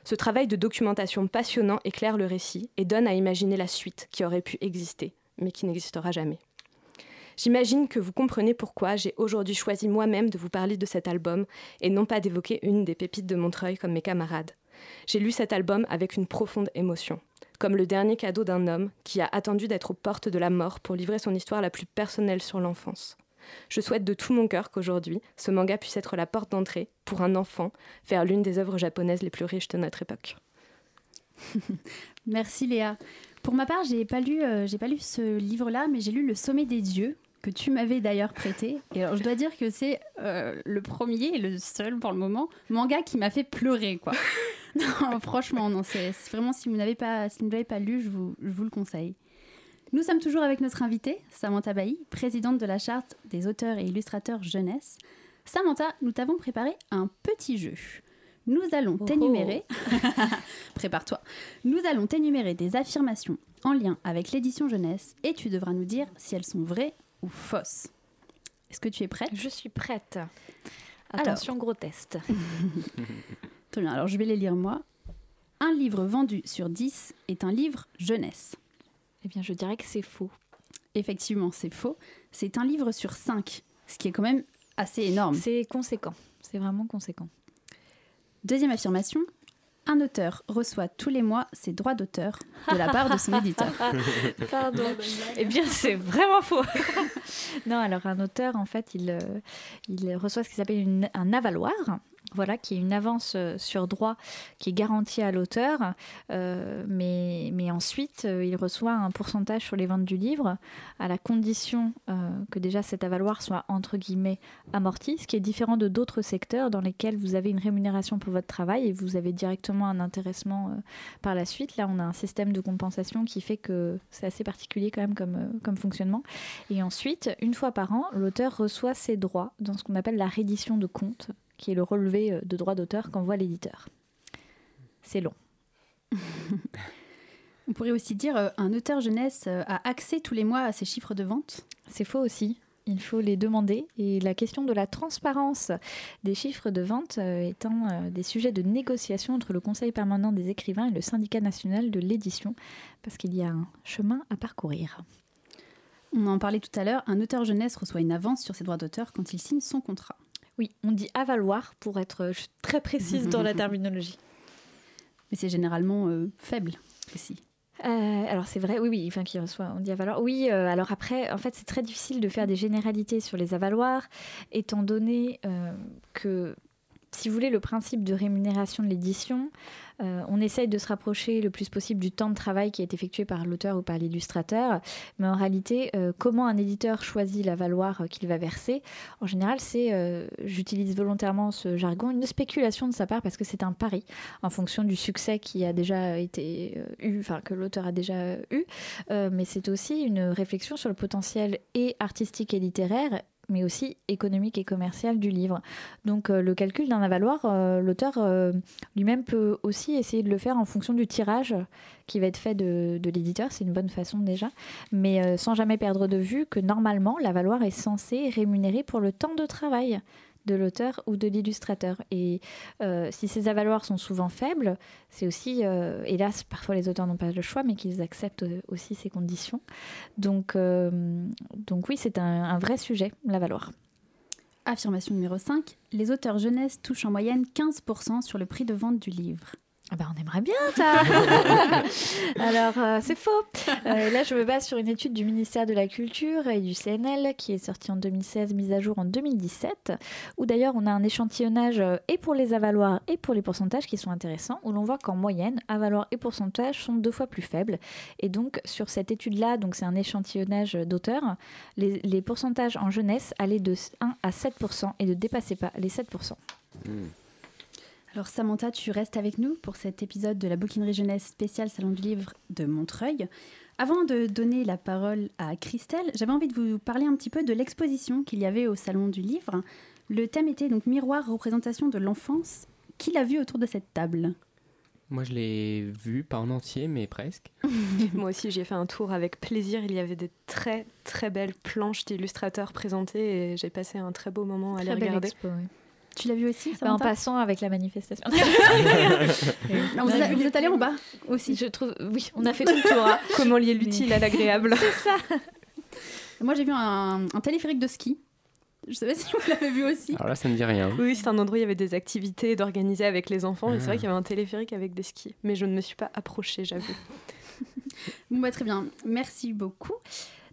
Ce travail de documentation passionnant éclaire le récit et donne à imaginer la suite qui aurait pu exister, mais qui n'existera jamais. J'imagine que vous comprenez pourquoi j'ai aujourd'hui choisi moi-même de vous parler de cet album et non pas d'évoquer une des pépites de Montreuil comme mes camarades. J'ai lu cet album avec une profonde émotion, comme le dernier cadeau d'un homme qui a attendu d'être aux portes de la mort pour livrer son histoire la plus personnelle sur l'enfance. Je souhaite de tout mon cœur qu'aujourd'hui, ce manga puisse être la porte d'entrée pour un enfant vers l'une des œuvres japonaises les plus riches de notre époque. Merci Léa. Pour ma part, j'ai pas lu, euh, pas lu ce livre-là, mais j'ai lu Le Sommet des dieux que tu m'avais d'ailleurs prêté. Et alors, je dois dire que c'est euh, le premier et le seul pour le moment manga qui m'a fait pleurer, quoi. non, franchement, non, c'est vraiment si vous n'avez pas, si vous l'avez pas lu, je vous, je vous le conseille. Nous sommes toujours avec notre invitée, Samantha Bailly, présidente de la charte des auteurs et illustrateurs jeunesse. Samantha, nous t'avons préparé un petit jeu. Nous allons t'énumérer. Prépare-toi. Nous allons t'énumérer des affirmations en lien avec l'édition jeunesse et tu devras nous dire si elles sont vraies ou fausses. Est-ce que tu es prête? Je suis prête. Attention, gros test. Très bien, alors je vais les lire moi. Un livre vendu sur 10 est un livre jeunesse. Eh bien, je dirais que c'est faux. Effectivement, c'est faux. C'est un livre sur 5, ce qui est quand même assez énorme. C'est conséquent. C'est vraiment conséquent. Deuxième affirmation. Un auteur reçoit tous les mois ses droits d'auteur de la part de son éditeur. Pardon. eh bien, c'est vraiment faux. non, alors un auteur, en fait, il, euh, il reçoit ce qui s'appelle un avaloir. Voilà, qui est une avance euh, sur droit qui est garantie à l'auteur, euh, mais, ensuite euh, il reçoit un pourcentage sur les ventes du livre, à la condition que déjà cet avaloir soit entre guillemets amorti, ce qui est différent de d'autres secteurs dans lesquels vous avez une rémunération pour votre travail et vous avez directement un intéressement par la suite. Là, on a un système de compensation qui fait que c'est assez particulier quand même comme, comme fonctionnement. Et ensuite, une fois par an, l'auteur reçoit ses droits dans ce qu'on appelle la reddition de compte, qui est le relevé euh, de droits d'auteur qu'envoie l'éditeur. C'est long. On pourrait aussi dire euh, un auteur jeunesse euh, a accès tous les mois à ses chiffres de vente. C'est faux aussi. Il faut les demander. Et la question de la transparence des chiffres de vente étant des sujets de négociation entre le Conseil permanent des écrivains et le syndicat national de l'édition, parce qu'il y a un chemin à parcourir. On en parlait tout à l'heure, un auteur jeunesse reçoit une avance sur ses droits d'auteur quand il signe son contrat. Oui, on dit avaloir pour être euh, très précise dans la terminologie. Mais c'est généralement euh, faible aussi. Euh, alors c'est vrai, oui, oui, enfin qui reçoit, on dit avaloir. Oui, euh, alors après, en fait, c'est très difficile de faire des généralités sur les avaloirs, étant donné que, si vous voulez, le principe de rémunération de l'édition, euh, on essaye de se rapprocher le plus possible du temps de travail qui est effectué par l'auteur ou par l'illustrateur, mais en réalité, euh, comment un éditeur choisit l'avaloir euh, qu'il va verser, en général, c'est, j'utilise volontairement ce jargon, une spéculation de sa part parce que c'est un pari en fonction du succès qui a déjà été eu, enfin que l'auteur a déjà eu, mais c'est aussi une réflexion sur le potentiel et artistique et littéraire mais aussi économique et commercial du livre. Donc euh, le calcul d'un avaloir, euh, l'auteur euh, lui-même peut aussi essayer de le faire en fonction du tirage qui va être fait de, de l'éditeur, c'est une bonne façon déjà, mais sans jamais perdre de vue que normalement l'avaloir est censé rémunérer pour le temps de travail de l'auteur ou de l'illustrateur. Et euh, si ces avaloirs sont souvent faibles, c'est aussi, euh, hélas, parfois les auteurs n'ont pas le choix, mais qu'ils acceptent euh, aussi ces conditions. Donc, donc oui, c'est un, un vrai sujet, l'avaloir. Affirmation numéro 5. Les auteurs jeunesse touchent en moyenne 15% sur le prix de vente du livre. Ah bah, on aimerait bien ça Alors, euh, c'est faux. Euh, là, je me base sur une étude du ministère de la Culture et du CNL qui est sortie en 2016, mise à jour en 2017, où d'ailleurs on a un échantillonnage euh, et pour les avaloirs et pour les pourcentages qui sont intéressants, où l'on voit qu'en moyenne, avaloirs et pourcentages sont deux fois plus faibles. Et donc, sur cette étude-là, donc c'est un échantillonnage d'auteurs, les, les pourcentages en jeunesse allaient de 1 à 7% et ne dépassaient pas les 7%. Alors Samantha, tu restes avec nous pour cet épisode de la bouquinerie jeunesse spéciale Salon du Livre de Montreuil. Avant de donner la parole à Christelle, j'avais envie de vous parler un petit peu de l'exposition qu'il y avait au Salon du Livre. Le thème était donc miroir représentation de l'enfance. Qui l'a vu autour de cette table? Moi, je l'ai vu, pas en entier, mais presque. Moi aussi, j'ai fait un tour avec plaisir. Il y avait des très très belles planches d'illustrateurs présentées et j'ai passé un très beau moment à Très les regarder. expo, oui. Tu l'as vu aussi Bah, en passant avec la manifestation. Non, vous, êtes, vous êtes allé en bas aussi Je trouve, oui, on a fait tout le tour. hein. Comment lier l'utile à l'agréable C'est ça. Moi, j'ai vu un, un téléphérique de ski. Je sais pas si vous l'avez vu aussi. Alors là, ça ne dit rien. Oui, c'est un endroit où il y avait des activités d'organiser avec les enfants. Et c'est vrai Ah. qu'il y avait un téléphérique avec des skis. Mais je ne me suis pas approchée, j'avoue. Bon, bah, très bien. Merci beaucoup.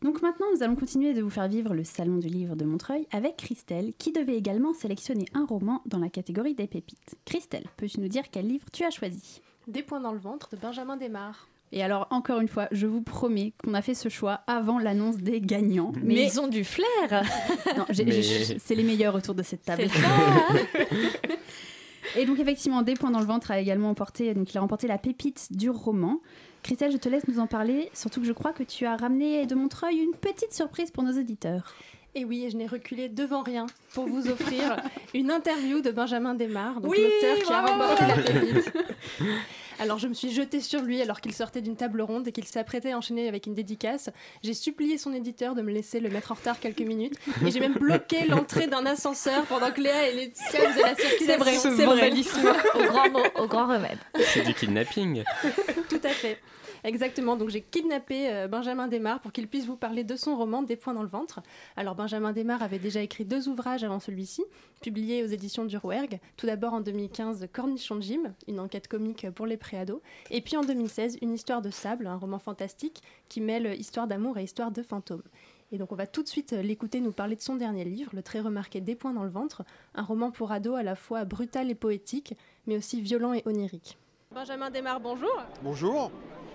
Donc maintenant, nous allons continuer de vous faire vivre le Salon du Livre de Montreuil avec Christelle, qui devait également sélectionner un roman dans la catégorie des pépites. Christelle, peux-tu nous dire quel livre tu as choisi? Des points dans le ventre de Benjamin Desmar. Et alors, encore une fois, je vous promets qu'on a fait ce choix avant l'annonce des gagnants. Mais ils ont du flair Non, j'ai- Mais- j'ai- c'est les meilleurs autour de cette table. C'est ça Et donc effectivement, des points dans le ventre a également emporté, donc il a remporté la pépite du roman. Christelle, je te laisse nous en parler, surtout que je crois que tu as ramené de Montreuil une petite surprise pour nos auditeurs. Et oui, je n'ai reculé devant rien pour vous offrir une interview de Benjamin Desmar, donc Oui, l'auteur qui a remporté la pépite. Alors je me suis jetée sur lui alors qu'il sortait d'une table ronde et qu'il s'apprêtait à enchaîner avec une dédicace. J'ai supplié son éditeur de me laisser le mettre en retard quelques minutes et j'ai même bloqué l'entrée d'un ascenseur pendant que Léa et Laetitia faisaient la circulation. C'est vrai, c'est vrai. au, grand mot- au grand remède. C'est du kidnapping. Tout à fait. Exactement, donc j'ai kidnappé euh, Benjamin Desmar pour qu'il puisse vous parler de son roman Des points dans le ventre. Alors Benjamin Desmar avait déjà écrit deux ouvrages avant celui-ci, publiés aux éditions du Rouergue. Tout d'abord en 2015 Cornichon Gym, une enquête comique pour les préados, et puis en 2016 Une histoire de sable, un roman fantastique qui mêle histoire d'amour et histoire de fantômes. Et donc on va tout de suite euh, l'écouter nous parler de son dernier livre, le très remarqué Des points dans le ventre, un roman pour ados à la fois brutal et poétique, mais aussi violent et onirique. Benjamin Desmar, bonjour. Bonjour.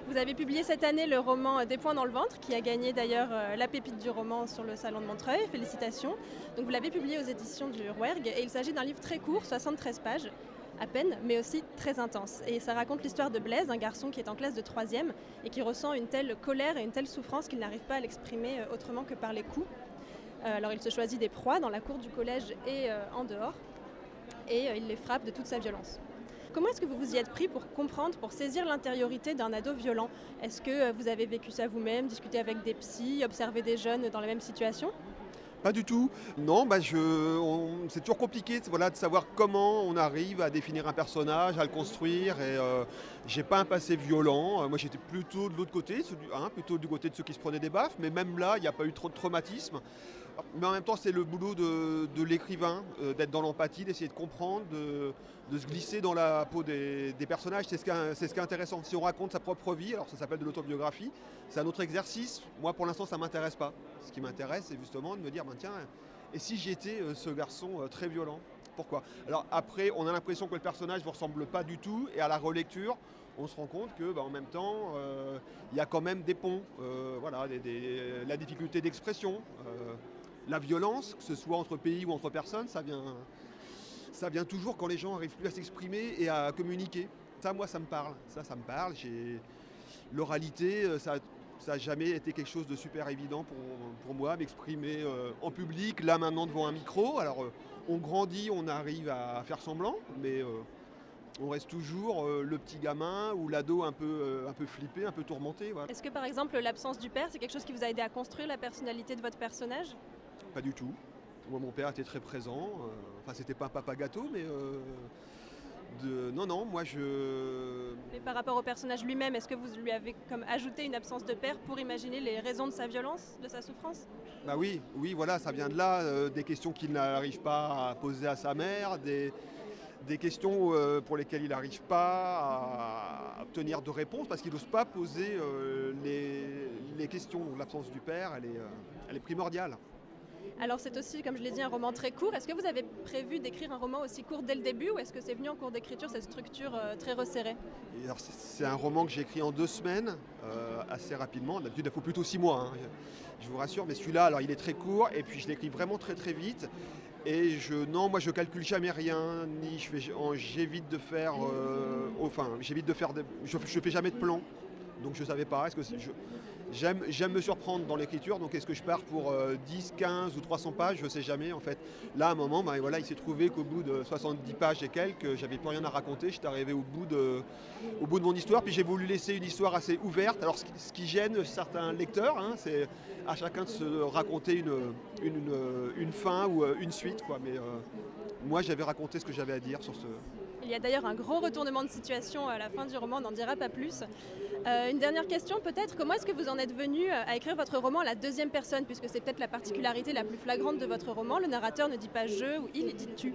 Vous avez publié cette année le roman Des points dans le ventre, qui a gagné d'ailleurs euh, la pépite du roman sur le Salon de Montreuil. Félicitations. Donc vous l'avez publié aux éditions du Rouergue et il s'agit d'un livre très court, 73 pages à peine, mais aussi très intense. Et ça raconte l'histoire de Blaise, un garçon qui est en classe de 3 et qui ressent une telle colère et une telle souffrance qu'il n'arrive pas à l'exprimer euh, autrement que par les coups. Euh, alors il se choisit des proies dans la cour du collège et euh, en dehors, et euh, il les frappe de toute sa violence. Comment est-ce que vous vous y êtes pris pour comprendre, pour saisir l'intériorité d'un ado violent? Est-ce que euh, vous avez vécu ça vous-même, discuté avec des psys, observé des jeunes dans la même situation? Pas du tout. Non, bah c'est toujours compliqué voilà, de savoir comment on arrive à définir un personnage, à le construire. Et euh, j'ai pas un passé violent. Euh, Moi, j'étais plutôt de l'autre côté, hein, plutôt du côté de ceux qui se prenaient des baffes. Mais même là, il n'y a pas eu trop de traumatisme. Mais en même temps, c'est le boulot de, l'écrivain, euh, d'être dans l'empathie, d'essayer de comprendre, de, se glisser dans la peau des, personnages. C'est ce, qui est- intéressant. Si on raconte sa propre vie, alors ça s'appelle de l'autobiographie, c'est un autre exercice. Moi, pour l'instant, ça ne m'intéresse pas. Ce qui m'intéresse, c'est justement de me dire, ben, tiens, et si j'étais euh, ce garçon euh, très violent? Pourquoi? Alors après, on a l'impression que le personnage ne vous ressemble pas du tout, et à la relecture, on se rend compte que, ben, en même temps, il y a quand même des ponts. voilà, la difficulté d'expression, la violence, que ce soit entre pays ou entre personnes, ça vient, ça vient toujours quand les gens n'arrivent plus à s'exprimer et à communiquer. Ça, moi, ça me parle. Ça, ça me parle. L'oralité, euh, ça n'a jamais été quelque chose de super évident pour, pour moi, m'exprimer euh, en public, là maintenant devant un micro. Alors euh, on grandit, on arrive à faire semblant, mais on reste toujours le petit gamin ou l'ado un peu, un peu flippé, un peu tourmenté. Est-ce que par exemple l'absence du père, c'est quelque chose qui vous a aidé à construire la personnalité de votre personnage? Pas du tout. Moi, mon père était très présent. euh, enfin, c'était pas papa gâteau, mais euh, de... non, non. Moi, je Et par rapport au personnage lui-même, est-ce que vous lui avez comme ajouté une absence de père pour imaginer les raisons de sa violence, de sa souffrance? Bah oui, oui, voilà, ça vient de là, euh, des questions qu'il n'arrive pas à poser à sa mère, des, des questions euh, pour lesquelles il n'arrive pas à obtenir de réponse parce qu'il n'ose pas poser euh, les, les questions. L'absence du père, elle est, elle est primordiale. Alors c'est aussi, comme je l'ai dit, un roman très court. Est-ce que vous avez prévu d'écrire un roman aussi court dès le début ou est-ce que c'est venu en cours d'écriture, cette structure euh, très resserrée? C'est- un roman que j'ai écrit en deux semaines, euh, assez rapidement. D'habitude, il faut plutôt six mois, hein, je vous rassure. Mais celui-là, alors il est très court et puis je l'écris vraiment très très vite. Et je, non, moi je calcule jamais rien, ni j'évite de faire, euh, enfin, j'évite de faire, je, fais jamais de plan. Donc je savais pas. J'aime, me surprendre dans l'écriture. Donc est-ce que je pars pour euh, 10, 15 ou 300 pages? Je sais jamais en fait. Là, à un moment, bah, voilà, il s'est trouvé qu'au bout de 70 pages et quelques, j'avais plus rien à raconter. J'étais arrivé au bout de, au bout de mon histoire. Puis j'ai voulu laisser une histoire assez ouverte. Alors ce qui, gêne certains lecteurs, hein, c'est à chacun de se raconter une, une, une- une fin ou euh, une suite. Quoi. Mais euh, moi, j'avais raconté ce que j'avais à dire sur ce, Il y a d'ailleurs un gros retournement de situation à la fin du roman, on n'en dira pas plus. Euh, une dernière question peut-être, comment est-ce que vous en êtes venu euh, à écrire votre roman à la deuxième personne, puisque c'est peut-être la particularité la plus flagrante de votre roman, le narrateur ne dit pas je ou il, il dit tu?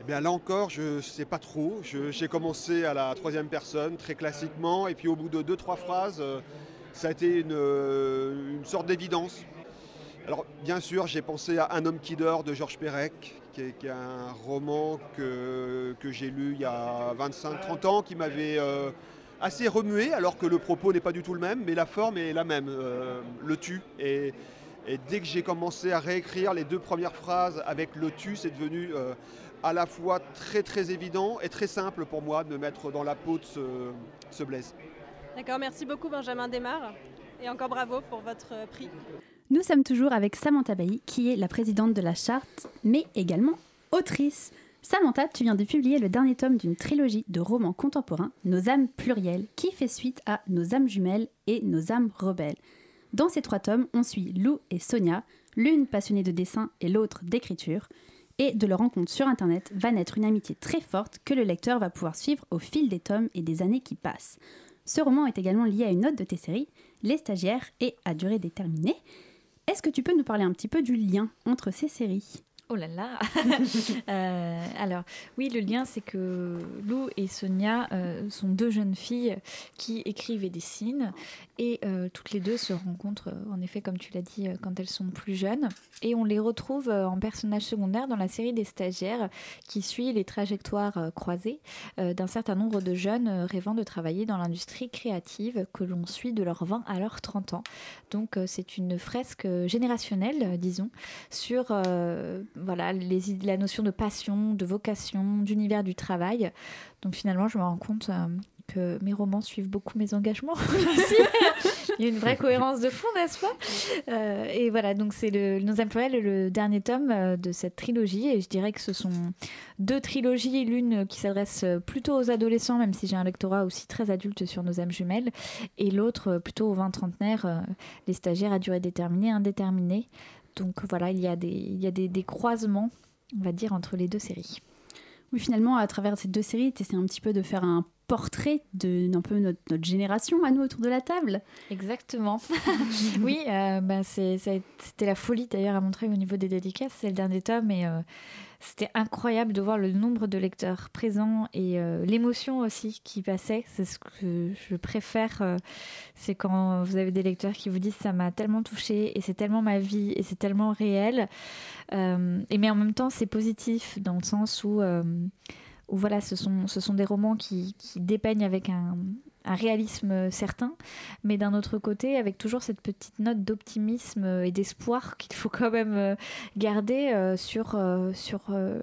Eh bien là encore, je ne sais pas trop. J'ai commencé à la troisième personne, très classiquement, et puis au bout de deux, trois phrases, euh, ça a été une sorte d'évidence. Alors bien sûr, j'ai pensé à Un homme qui dort de Georges Perec, qui est, un roman que, que j'ai lu il y a 25-30 ans, qui m'avait euh, assez remué, alors que le propos n'est pas du tout le même, mais la forme est la même, euh, le tu. Et, dès que j'ai commencé à réécrire les deux premières phrases avec le tu, c'est devenu euh, à la fois très très évident et très simple pour moi de me mettre dans la peau de ce, ce Blaise. D'accord, merci beaucoup Benjamin Desmar, et encore bravo pour votre prix. Nous sommes toujours avec Samantha Bailly, qui est la présidente de la charte, mais également autrice. Samantha, tu viens de publier le dernier tome d'une trilogie de romans contemporains, Nos âmes plurielles, qui fait suite à Nos âmes jumelles et Nos âmes rebelles. Dans ces trois tomes, on suit Lou et Sonia, l'une passionnée de dessin et l'autre d'écriture, et de leur rencontre sur Internet va naître une amitié très forte que le lecteur va pouvoir suivre au fil des tomes et des années qui passent. Ce roman est également lié à une autre de tes séries, Les Stagiaires et À durée déterminée. Est-ce que tu peux nous parler un petit peu du lien entre ces séries? Oh là là Euh, Alors, oui, le lien, c'est que Lou et Sonia euh, sont deux jeunes filles qui écrivent et dessinent. Et euh, toutes les deux se rencontrent, en effet, comme tu l'as dit, quand elles sont plus jeunes. Et on les retrouve en personnages secondaires dans la série des stagiaires qui suit les trajectoires croisées d'un certain nombre de jeunes rêvant de travailler dans l'industrie créative que l'on suit de leurs 20 à leurs 30 ans. Donc, c'est une fresque générationnelle, disons, sur voilà, les la notion de passion, de vocation, d'univers du travail. Donc finalement, je me rends compte euh, que mes romans suivent beaucoup mes engagements. Il y a une vraie cohérence de fond, n'est-ce pas? Euh, Et voilà, donc c'est le, Nos âmes plurielles, le dernier tome euh, de cette trilogie. Et je dirais que ce sont deux trilogies, l'une qui s'adresse plutôt aux adolescents, même si j'ai un lectorat aussi très adulte sur Nos âmes jumelles, et l'autre plutôt aux 20 trentenaires, les stagiaires à durée déterminée, indéterminée. Donc voilà, il y a des, il y a des, des croisements, on va dire, entre les deux séries. Oui, finalement, à travers ces deux séries, tu essaies un petit peu de faire un portrait de un peu notre, notre génération à nous autour de la table. Exactement. oui, euh, bah, c'était la folie d'ailleurs à montrer au niveau des dédicaces. C'est le dernier tome et euh, c'était incroyable de voir le nombre de lecteurs présents et euh, l'émotion aussi qui passait. C'est ce que je préfère. euh, c'est quand vous avez des lecteurs qui vous disent ça m'a tellement touché et c'est tellement ma vie et c'est tellement réel. Euh, et mais en même temps, c'est positif dans le sens où où voilà, ce sont, ce sont des romans qui, qui dépeignent avec un, un réalisme certain, mais d'un autre côté, avec toujours cette petite note d'optimisme et d'espoir qu'il faut quand même euh, garder euh, sur, euh, sur euh,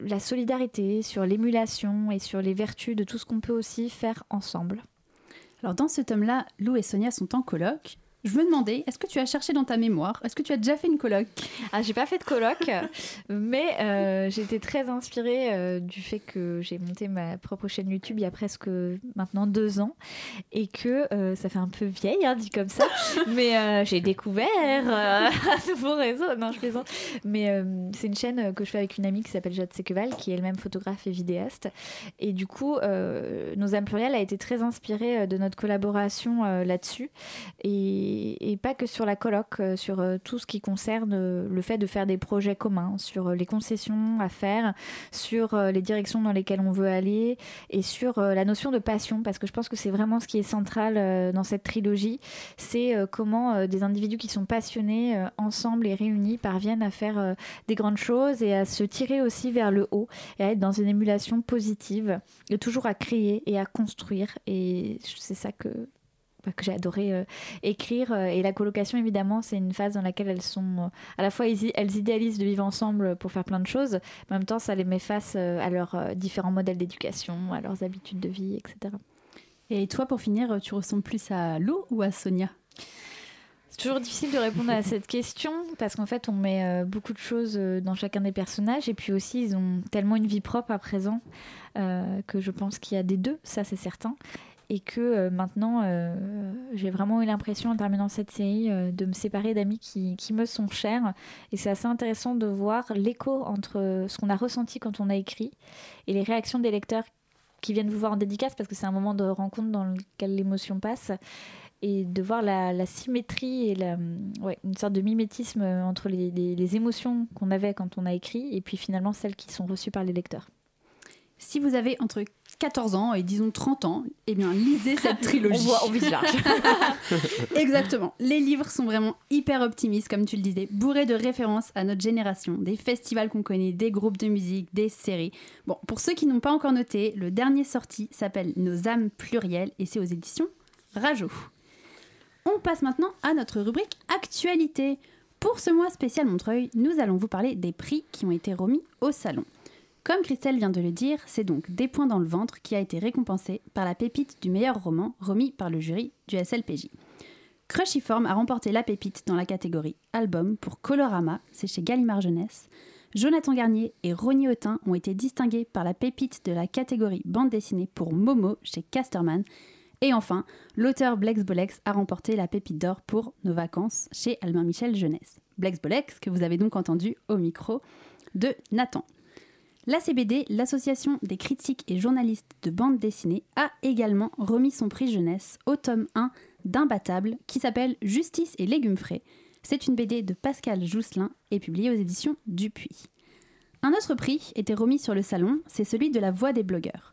la solidarité, sur l'émulation et sur les vertus de tout ce qu'on peut aussi faire ensemble. Alors dans ce tome-là, Lou et Sonia sont en colloque. Je me demandais, est-ce que tu as cherché dans ta mémoire? Est-ce que tu as déjà fait une colloque Ah, j'ai pas fait de colloque, mais euh, été très inspirée euh, du fait que j'ai monté ma propre chaîne YouTube il y a presque maintenant deux ans et que euh, ça fait un peu vieille, hein, dit comme ça, mais euh, j'ai découvert un nouveau réseau. Non, je plaisante. Mais c'est une chaîne que je fais avec une amie qui s'appelle Jade Sequeval, qui est elle-même photographe et vidéaste. Et du coup, Nos âmes plurielles a été très inspirée de notre collaboration là-dessus. Et et, pas que sur la colloque, euh, sur euh, tout ce qui concerne euh, le fait de faire des projets communs, sur les concessions à faire, sur les directions dans lesquelles on veut aller et sur la notion de passion, parce que je pense que c'est vraiment ce qui est central dans cette trilogie, c'est comment des individus qui sont passionnés, ensemble et réunis, parviennent à faire des grandes choses et à se tirer aussi vers le haut et à être dans une émulation positive, et toujours à créer et à construire. Et c'est ça que que j'ai adoré euh, écrire. Euh, Et la colocation, évidemment, c'est une phase dans laquelle elles sont euh, à la fois, elles, idéalisent de vivre ensemble pour faire plein de choses, mais en même temps, ça les met face à leurs différents modèles d'éducation, à leurs habitudes de vie, etc. Et toi, pour finir, tu ressembles plus à Lou ou à Sonia? C'est toujours difficile de répondre à cette question parce qu'en fait, on met beaucoup de choses dans chacun des personnages et puis aussi, ils ont tellement une vie propre à présent euh, que je pense qu'il y a des deux, ça c'est certain. Et que euh, maintenant, euh, j'ai vraiment eu l'impression en terminant cette série euh, de me séparer d'amis qui, qui me sont chers. Et c'est assez intéressant de voir l'écho entre ce qu'on a ressenti quand on a écrit et les réactions des lecteurs qui viennent vous voir en dédicace parce que c'est un moment de rencontre dans lequel l'émotion passe et de voir la, symétrie et une sorte de mimétisme entre les- les émotions qu'on avait quand on a écrit et puis finalement celles qui sont reçues par les lecteurs. Si vous avez entre 14 ans et disons 30 ans, eh bien lisez cette trilogie. On voit- on vise large. Exactement. Les livres sont vraiment hyper optimistes, comme tu le disais, bourrés de références à notre génération, des festivals qu'on connaît, des groupes de musique, des séries. Bon, pour ceux qui n'ont pas encore noté, le dernier sorti s'appelle Nos âmes plurielles et c'est aux éditions Rajo. On passe maintenant à notre rubrique Actualité. Pour ce mois spécial Montreuil, nous allons vous parler des prix qui ont été remis au salon. Comme Christelle vient de le dire, c'est donc Des points dans le ventre qui a été récompensé par la pépite du meilleur roman remis par le jury du SLPJ. Cruciform a remporté la pépite dans la catégorie album pour Colorama, c'est chez Gallimard Jeunesse. Jonathan Garnier et Ronnie Autin ont été distingués par la pépite de la catégorie bande dessinée pour Momo chez Casterman. Et enfin, l'auteur Blex Bolex a remporté la pépite d'or pour Nos vacances chez Albin Michel Jeunesse. Blex Bolex, que vous avez donc entendu au micro de Nathan. L'ACBD, l'association des critiques et journalistes de bande dessinée, a également remis son prix jeunesse au tome 1 d'Imbattable qui s'appelle Justice et légumes frais. C'est une BD de Pascal Jousselin et publiée aux éditions Dupuis. Un autre prix était remis sur le salon, c'est celui de la voix des blogueurs.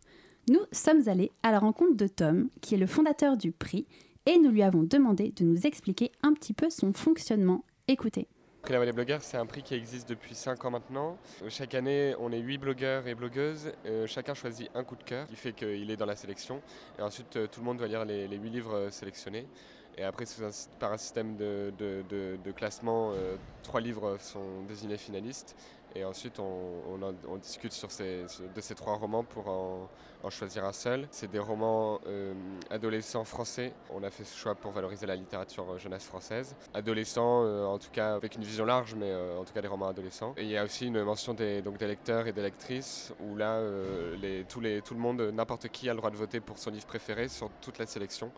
Nous sommes allés à la rencontre de Tom, qui est le fondateur du prix, et nous lui avons demandé de nous expliquer un petit peu son fonctionnement. Écoutez. La Voix des blogueurs, c'est un prix qui existe depuis 5 ans maintenant. Chaque année, on est 8 blogueurs et blogueuses. Euh, chacun choisit un coup de cœur qui fait qu'il est dans la sélection. Et ensuite, euh, tout le monde doit lire les, les 8 livres euh, sélectionnés. Et après, par un système de, classement, euh, trois livres sont désignés finalistes. Et ensuite, on, discute sur ces, de ces trois romans pour en, en choisir un seul. C'est des romans euh, adolescents français. On a fait ce choix pour valoriser la littérature euh, jeunesse française. Adolescents, euh, en tout cas avec une vision large, mais en tout cas des romans adolescents. Et il y a aussi une mention des, donc des lecteurs et des lectrices, où là, tous les, tout le monde, n'importe qui a le droit de voter pour son livre préféré sur toute la sélection.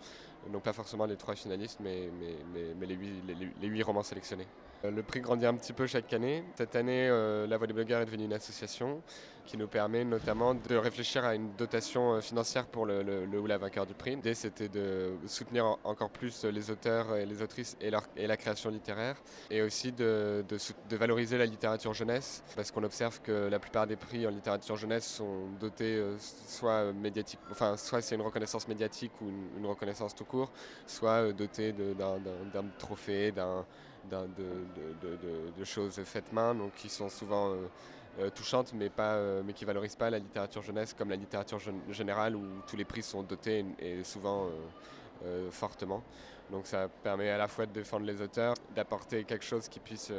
Donc pas forcément les trois finalistes, mais, mais, mais, les, huit, les, huit romans sélectionnés. Le prix grandit un petit peu chaque année. Cette année, La Voix des blogueurs est devenue une association qui nous permet notamment de réfléchir à une dotation euh, financière pour le, ou la vainqueur du prix. L'idée, c'était de soutenir en- encore plus les auteurs et les autrices et, la création littéraire, et aussi de, valoriser la littérature jeunesse, parce qu'on observe que la plupart des prix en littérature jeunesse sont dotés euh, soit médiatique, enfin soit c'est une reconnaissance médiatique ou une, reconnaissance tout court, soit euh, dotés d'un trophée, d'un de, choses faites main, donc qui sont souvent euh, touchantes, mais, pas, euh, mais qui valorisent pas la littérature jeunesse comme la littérature générale, où tous les prix sont dotés et, souvent euh, euh, fortement. Donc ça permet à la fois de défendre les auteurs, d'apporter quelque chose qui puisse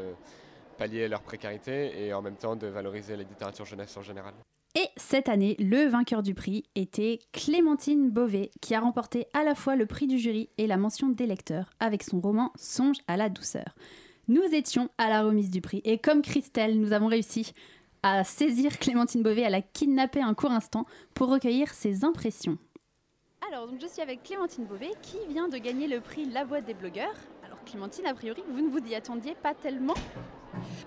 pallier leur précarité, et en même temps de valoriser la littérature jeunesse en général. Et cette année, le vainqueur du prix était Clémentine Beauvais, qui a remporté à la fois le prix du jury et la mention des lecteurs avec son roman Songe à la douceur. Nous étions à la remise du prix et comme Christelle, nous avons réussi à saisir Clémentine Beauvais, à la kidnapper un court instant pour recueillir ses impressions. Alors, donc je suis avec Clémentine Beauvais qui vient de gagner le prix La Voix des blogueurs. Alors Clémentine, a priori, vous ne vous y attendiez pas tellement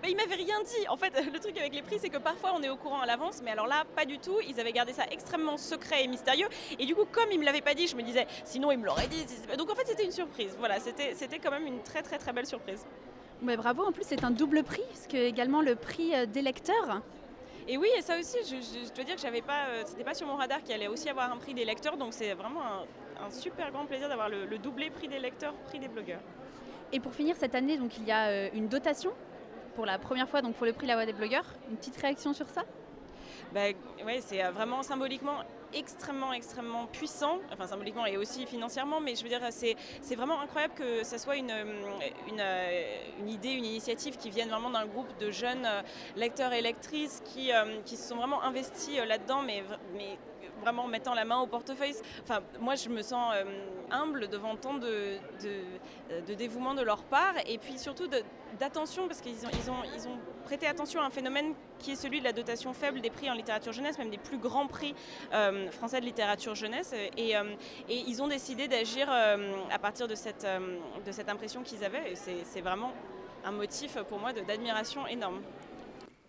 bah, il m'avait rien dit. En fait, le truc avec les prix, c'est que parfois on est au courant à l'avance, mais alors là, pas du tout. Ils avaient gardé ça extrêmement secret et mystérieux. Et du coup, comme ils me l'avaient pas dit, je me disais, sinon ils me l'auraient dit. Donc en fait, c'était une surprise. Voilà, c'était c'était quand même une très très très belle surprise. Mais bravo, en plus c'est un double prix, parce que également le prix euh, des lecteurs. Et oui, et ça aussi, je, je- je dois dire que j'avais pas, euh, c'était pas sur mon radar qu'il allait aussi avoir un prix des lecteurs, donc c'est vraiment un, un super grand plaisir d'avoir le, le doublé prix des lecteurs, prix des blogueurs. Et pour finir cette année, donc il y a euh, une dotation pour la première fois donc pour le prix La Voix des blogueurs. Une petite réaction sur ça? Bah, ouais, c'est vraiment symboliquement extrêmement, extrêmement puissant, enfin symboliquement et aussi financièrement, mais je veux dire, c'est vraiment incroyable que ça soit une, euh, une, euh, une idée, une initiative qui vienne vraiment d'un groupe de jeunes euh, lecteurs et lectrices qui, qui se sont vraiment investis là-dedans, mais vraiment en mettant la main au portefeuille. Enfin, moi, je me sens euh, humble devant tant euh, de dévouement de leur part, et puis surtout d'attention, parce qu'ils ont, ils ont, prêté attention à un phénomène qui est celui de la dotation faible des prix en littérature jeunesse, même des plus grands prix euh, français de littérature jeunesse. Et, ils ont décidé d'agir à partir de cette, de cette impression qu'ils avaient, c'est vraiment un motif pour moi d'admiration énorme.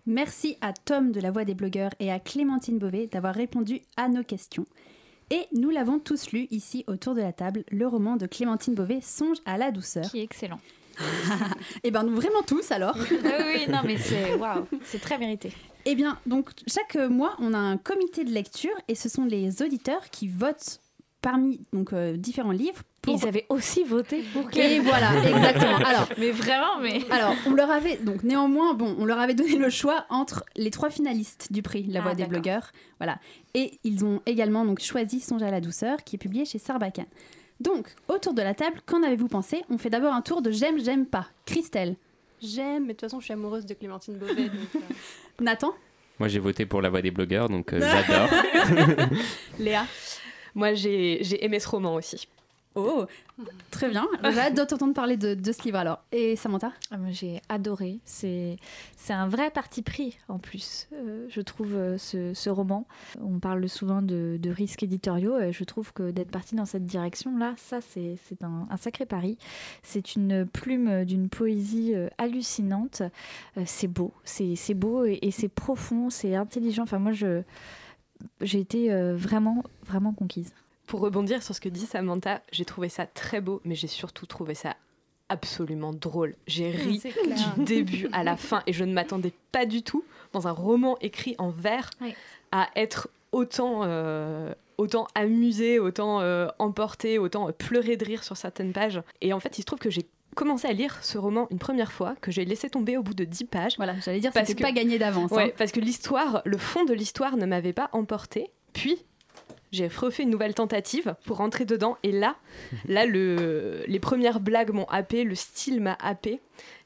Merci à Tom de La Voix des blogueurs et à Clémentine Beauvais d'avoir répondu à nos questions. Et nous l'avons tous lu ici autour de la table, le roman de Clémentine Beauvais, Songe à la douceur. Qui est excellent. Eh ben nous vraiment tous alors. Ah oui, non mais c'est waouh, c'est très mérité. Eh bien, donc chaque mois, on a un comité de lecture et ce sont les auditeurs qui votent parmi donc euh, différents livres. Pour... Ils avaient aussi voté pour Et voilà, exactement. Alors, mais vraiment, mais alors, on leur avait donc néanmoins, bon, on leur avait donné le choix entre les trois finalistes du prix La Voix Ah, des d'accord. blogueurs, voilà. Et ils ont également donc choisi Songe à la douceur, qui est publié chez Sarbacane. Donc, autour de la table, qu'en avez-vous pensé? On fait d'abord un tour de j'aime, j'aime pas. Christelle, J'aime, mais de toute façon, je suis amoureuse de Clémentine Beauvais. donc, euh, Nathan, Moi, j'ai voté pour La Voix des blogueurs, donc euh, j'adore. Léa? Moi, j'ai aimé ce roman aussi. Oh, très bien. J'ai hâte de t'entendre parler de, de ce livre alors. Et Samantha? Ah, J'ai adoré. C'est c'est un vrai parti pris en plus, euh, je trouve, euh, ce, ce roman. On parle souvent de, de risques éditoriaux et je trouve que d'être parti dans cette direction-là, ça, c'est un, un sacré pari. C'est une plume d'une poésie euh, hallucinante. Euh, c'est beau, c'est c'est beau et, et c'est profond, c'est intelligent. Enfin, moi, je j'ai été euh, vraiment, vraiment conquise. Pour rebondir sur ce que dit Samantha, j'ai trouvé ça très beau, mais j'ai surtout trouvé ça absolument drôle. J'ai ri du début à la fin et je ne m'attendais pas du tout, dans un roman écrit en vers, Oui. à être autant, euh, autant amusé, autant euh, emporté, autant pleurer de rire sur certaines pages. Et en fait, il se trouve que j'ai commencé à lire ce roman une première fois, que j'ai laissé tomber au bout de 10 pages. Voilà, j'allais dire Parce que- pas gagné d'avance. Ouais, hein. parce que l'histoire, le fond de l'histoire ne m'avait pas emporté. Puis j'ai refait une nouvelle tentative pour rentrer dedans. Et là, là le, les premières blagues m'ont happé, le style m'a happé.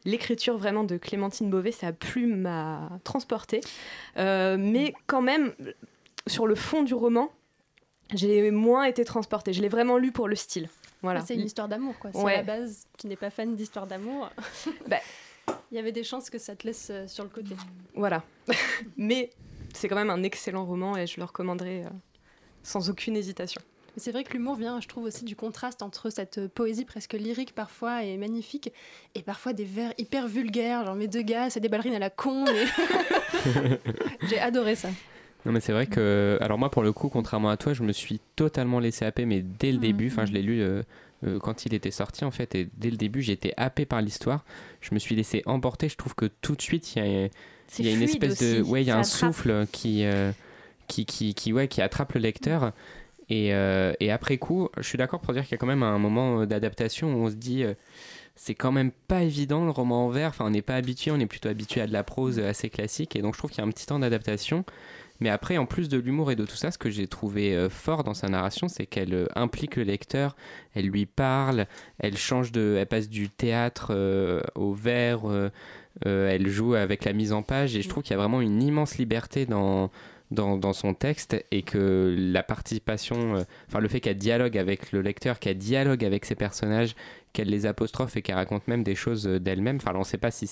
L'écriture vraiment de Clémentine Beauvais, sa plume m'a transporté. Euh, mais quand même, sur le fond du roman, j'ai moins été transportée. Je l'ai vraiment lu pour le style. Voilà. C'est une histoire d'amour, quoi. Si Ouais. à la base, tu n'es pas fan d'histoire d'amour, Bah. il y avait des chances que ça te laisse euh, sur le côté. Voilà. mais c'est quand même un excellent roman et je le recommanderais euh, sans aucune hésitation. C'est vrai que l'humour vient, je trouve, aussi du contraste entre cette euh, poésie presque lyrique parfois et magnifique, et parfois des vers hyper vulgaires, genre mes deux gars, c'est des ballerines à la con. mais- J'ai adoré ça. Non mais c'est vrai que alors moi pour le coup contrairement à toi je me suis totalement laissé happer mais dès le début enfin je l'ai lu euh, euh, quand il était sorti en fait et dès le début été happé par l'histoire je me suis laissé emporter je trouve que tout de suite il y a, C'est il y a une espèce de ouais il y a ça un attrape. souffle qui euh, qui, qui, qui ouais qui attrape le lecteur et, et après coup je suis d'accord pour dire qu'il y a quand même un moment d'adaptation où on se dit c'est quand même pas évident le roman en vers. Enfin, on n'est pas habitué, on est plutôt habitué à de la prose assez classique. Et donc, je trouve qu'il y a un petit temps d'adaptation. Mais après, en plus de l'humour et de tout ça, ce que j'ai trouvé euh, fort dans sa narration, c'est qu'elle euh, implique le lecteur, elle lui parle, elle change de, elle passe du théâtre euh, au vers, elle joue avec la mise en page. Et je trouve qu'il y a vraiment une immense liberté dans dans, son texte et que la participation, enfin le fait qu'elle dialogue avec le lecteur, qu'elle dialogue avec ses personnages, qu'elle les apostrophe et qu'elle raconte même des choses euh, d'elle-même. Enfin, on ne sait pas si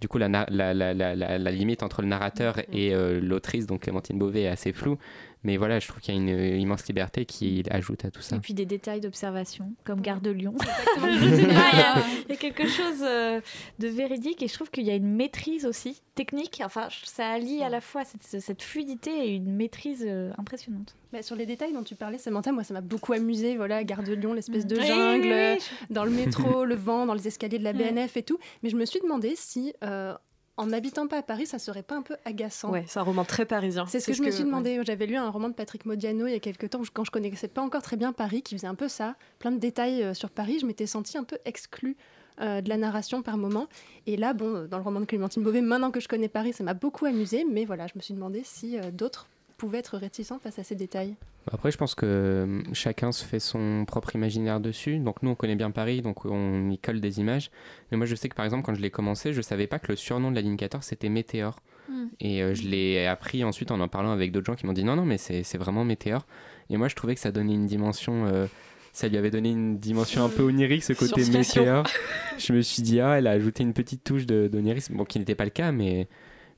du coup la, na- la, la, la, la- la limite entre le narrateur et euh, l'autrice, donc Clémentine Beauvais, est assez floue. Mais voilà, je trouve qu'il y a une euh, immense liberté qui ajoute à tout ça. Et puis des détails d'observation, comme Gare de Lyon. Exactement. il, y a, il y a quelque chose de véridique et je trouve qu'il y a une maîtrise aussi technique. Enfin, ça allie à la fois cette, cette fluidité et une maîtrise impressionnante. Bah, sur les détails dont tu parlais, Samantha, moi ça m'a beaucoup amusé. Voilà, Gare de Lyon, l'espèce de jungle, oui, oui. dans le métro, le vent, dans les escaliers de la Ouais. BNF et tout. Mais je me suis demandé si, euh, en n'habitant pas à Paris, ça serait pas un peu agaçant. Ouais, c'est un roman très parisien. C'est ce que je me suis demandé. J'avais lu un roman de Patrick Modiano il y a quelques temps, quand je connaissais pas encore très bien Paris, qui faisait un peu ça, plein de détails euh, sur Paris. Je m'étais sentie un peu exclue euh, de la narration par moment. Et là, bon, dans le roman de Clémentine Beauvais, maintenant que je connais Paris, ça m'a beaucoup amusé. Mais voilà, je me suis demandé si euh, d'autres être réticents face à ces détails. Après, je pense que hum, chacun se fait son propre imaginaire dessus. Donc nous, on connaît bien Paris, donc on y colle des images. Mais moi, je sais que par exemple, quand je l'ai commencé, je savais pas que le surnom de la ligne 14, c'était Météor. Mm. Et euh, je l'ai appris ensuite en en parlant avec d'autres gens qui m'ont dit non, non, mais c'est vraiment Météor. Et moi, je trouvais que ça donnait une dimension... euh, ça lui avait donné une dimension un peu onirique, ce côté météore. je me suis dit, ah, elle a ajouté une petite touche d'onirisme, bon, qui n'était pas le cas, mais,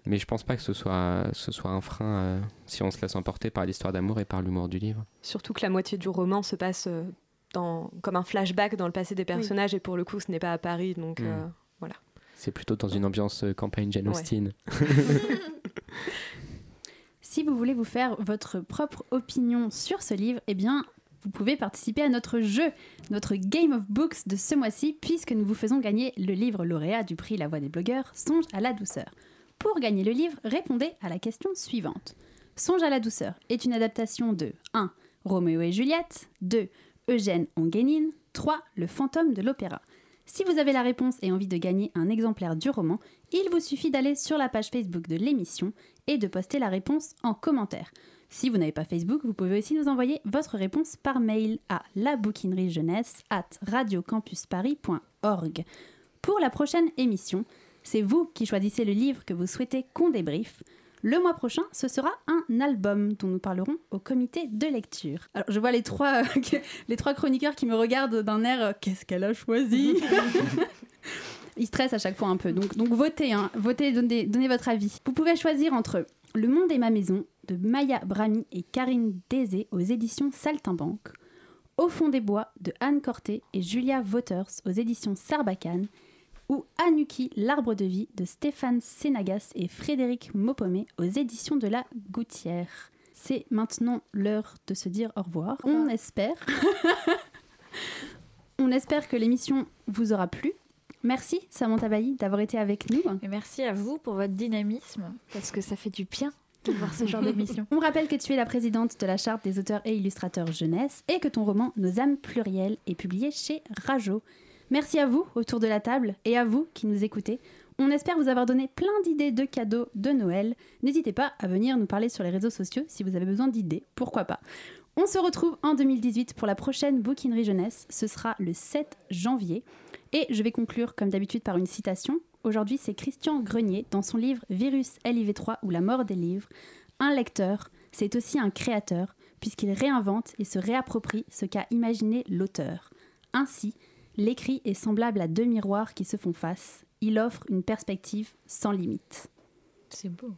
mais je pense pas que ce soit, ce soit un frein euh, si on se laisse emporter par l'histoire d'amour et par l'humour du livre. Surtout que la moitié du roman se passe euh, dans, comme un flashback dans le passé des personnages, et pour le coup, ce n'est pas à Paris, donc Mm. euh, voilà. C'est plutôt dans une ambiance campagne Jane Ouais. Austen. Si vous voulez vous faire votre propre opinion sur ce livre, eh bien, vous pouvez participer à notre jeu, notre Game of Books de ce mois-ci, puisque nous vous faisons gagner le livre lauréat du prix La Voix des blogueurs, Songe à la douceur. Pour gagner le livre, répondez à la question suivante. Songe à la douceur est une adaptation de 1. Roméo et Juliette, 2. Eugène Onguénine, 3. Le fantôme de l'opéra. Si vous avez la réponse et envie de gagner un exemplaire du roman, il vous suffit d'aller sur la page Facebook de l'émission et de poster la réponse en commentaire. Si vous n'avez pas Facebook, vous pouvez aussi nous envoyer votre réponse par mail à labouquineriejeunesse at radiocampusparis.org. Pour la prochaine émission, c'est vous qui choisissez le livre que vous souhaitez qu'on débriefe. Le mois prochain, ce sera un album dont nous parlerons au comité de lecture. Alors, je vois les trois, les trois chroniqueurs qui me regardent d'un air euh, Qu'est-ce qu'elle a choisi? Ils stressent à chaque fois un peu. Donc, donc votez, hein. votez, donnez, donnez votre avis. Vous pouvez choisir entre Le Monde est ma maison de Maya Brami et Karine Désé aux éditions Saltimbanque, Au fond des bois de Anne Corté et Julia Waters aux éditions Sarbacane, ou Anuki, l'arbre de vie de Stéphane Sénagas et Frédéric Mopomé aux éditions de la Gouttière. C'est maintenant l'heure de se dire au revoir. On espère. On espère que l'émission vous aura plu. Merci Samantha Bailly d'avoir été avec nous. Et merci à vous pour votre dynamisme, parce que ça fait du bien de voir ce genre d'émission. On rappelle que tu es la présidente de la charte des auteurs et illustrateurs jeunesse et que ton roman Nos âmes plurielles est publié chez Rajo. Merci à vous autour de la table et à vous qui nous écoutez. On espère vous avoir donné plein d'idées de cadeaux de Noël. N'hésitez pas à venir nous parler sur les réseaux sociaux si vous avez besoin d'idées, pourquoi pas? On se retrouve en 2018 pour la prochaine bouquinerie jeunesse. Ce sera le 7 janvier. Et je vais conclure comme d'habitude par une citation. Aujourd'hui, c'est Christian Grenier dans son livre Virus LIV3 ou la mort des livres. Un lecteur, c'est aussi un créateur, puisqu'il réinvente et se réapproprie ce qu'a imaginé l'auteur. Ainsi, l'écrit est semblable à deux miroirs qui se font face. Il offre une perspective sans limite. C'est beau.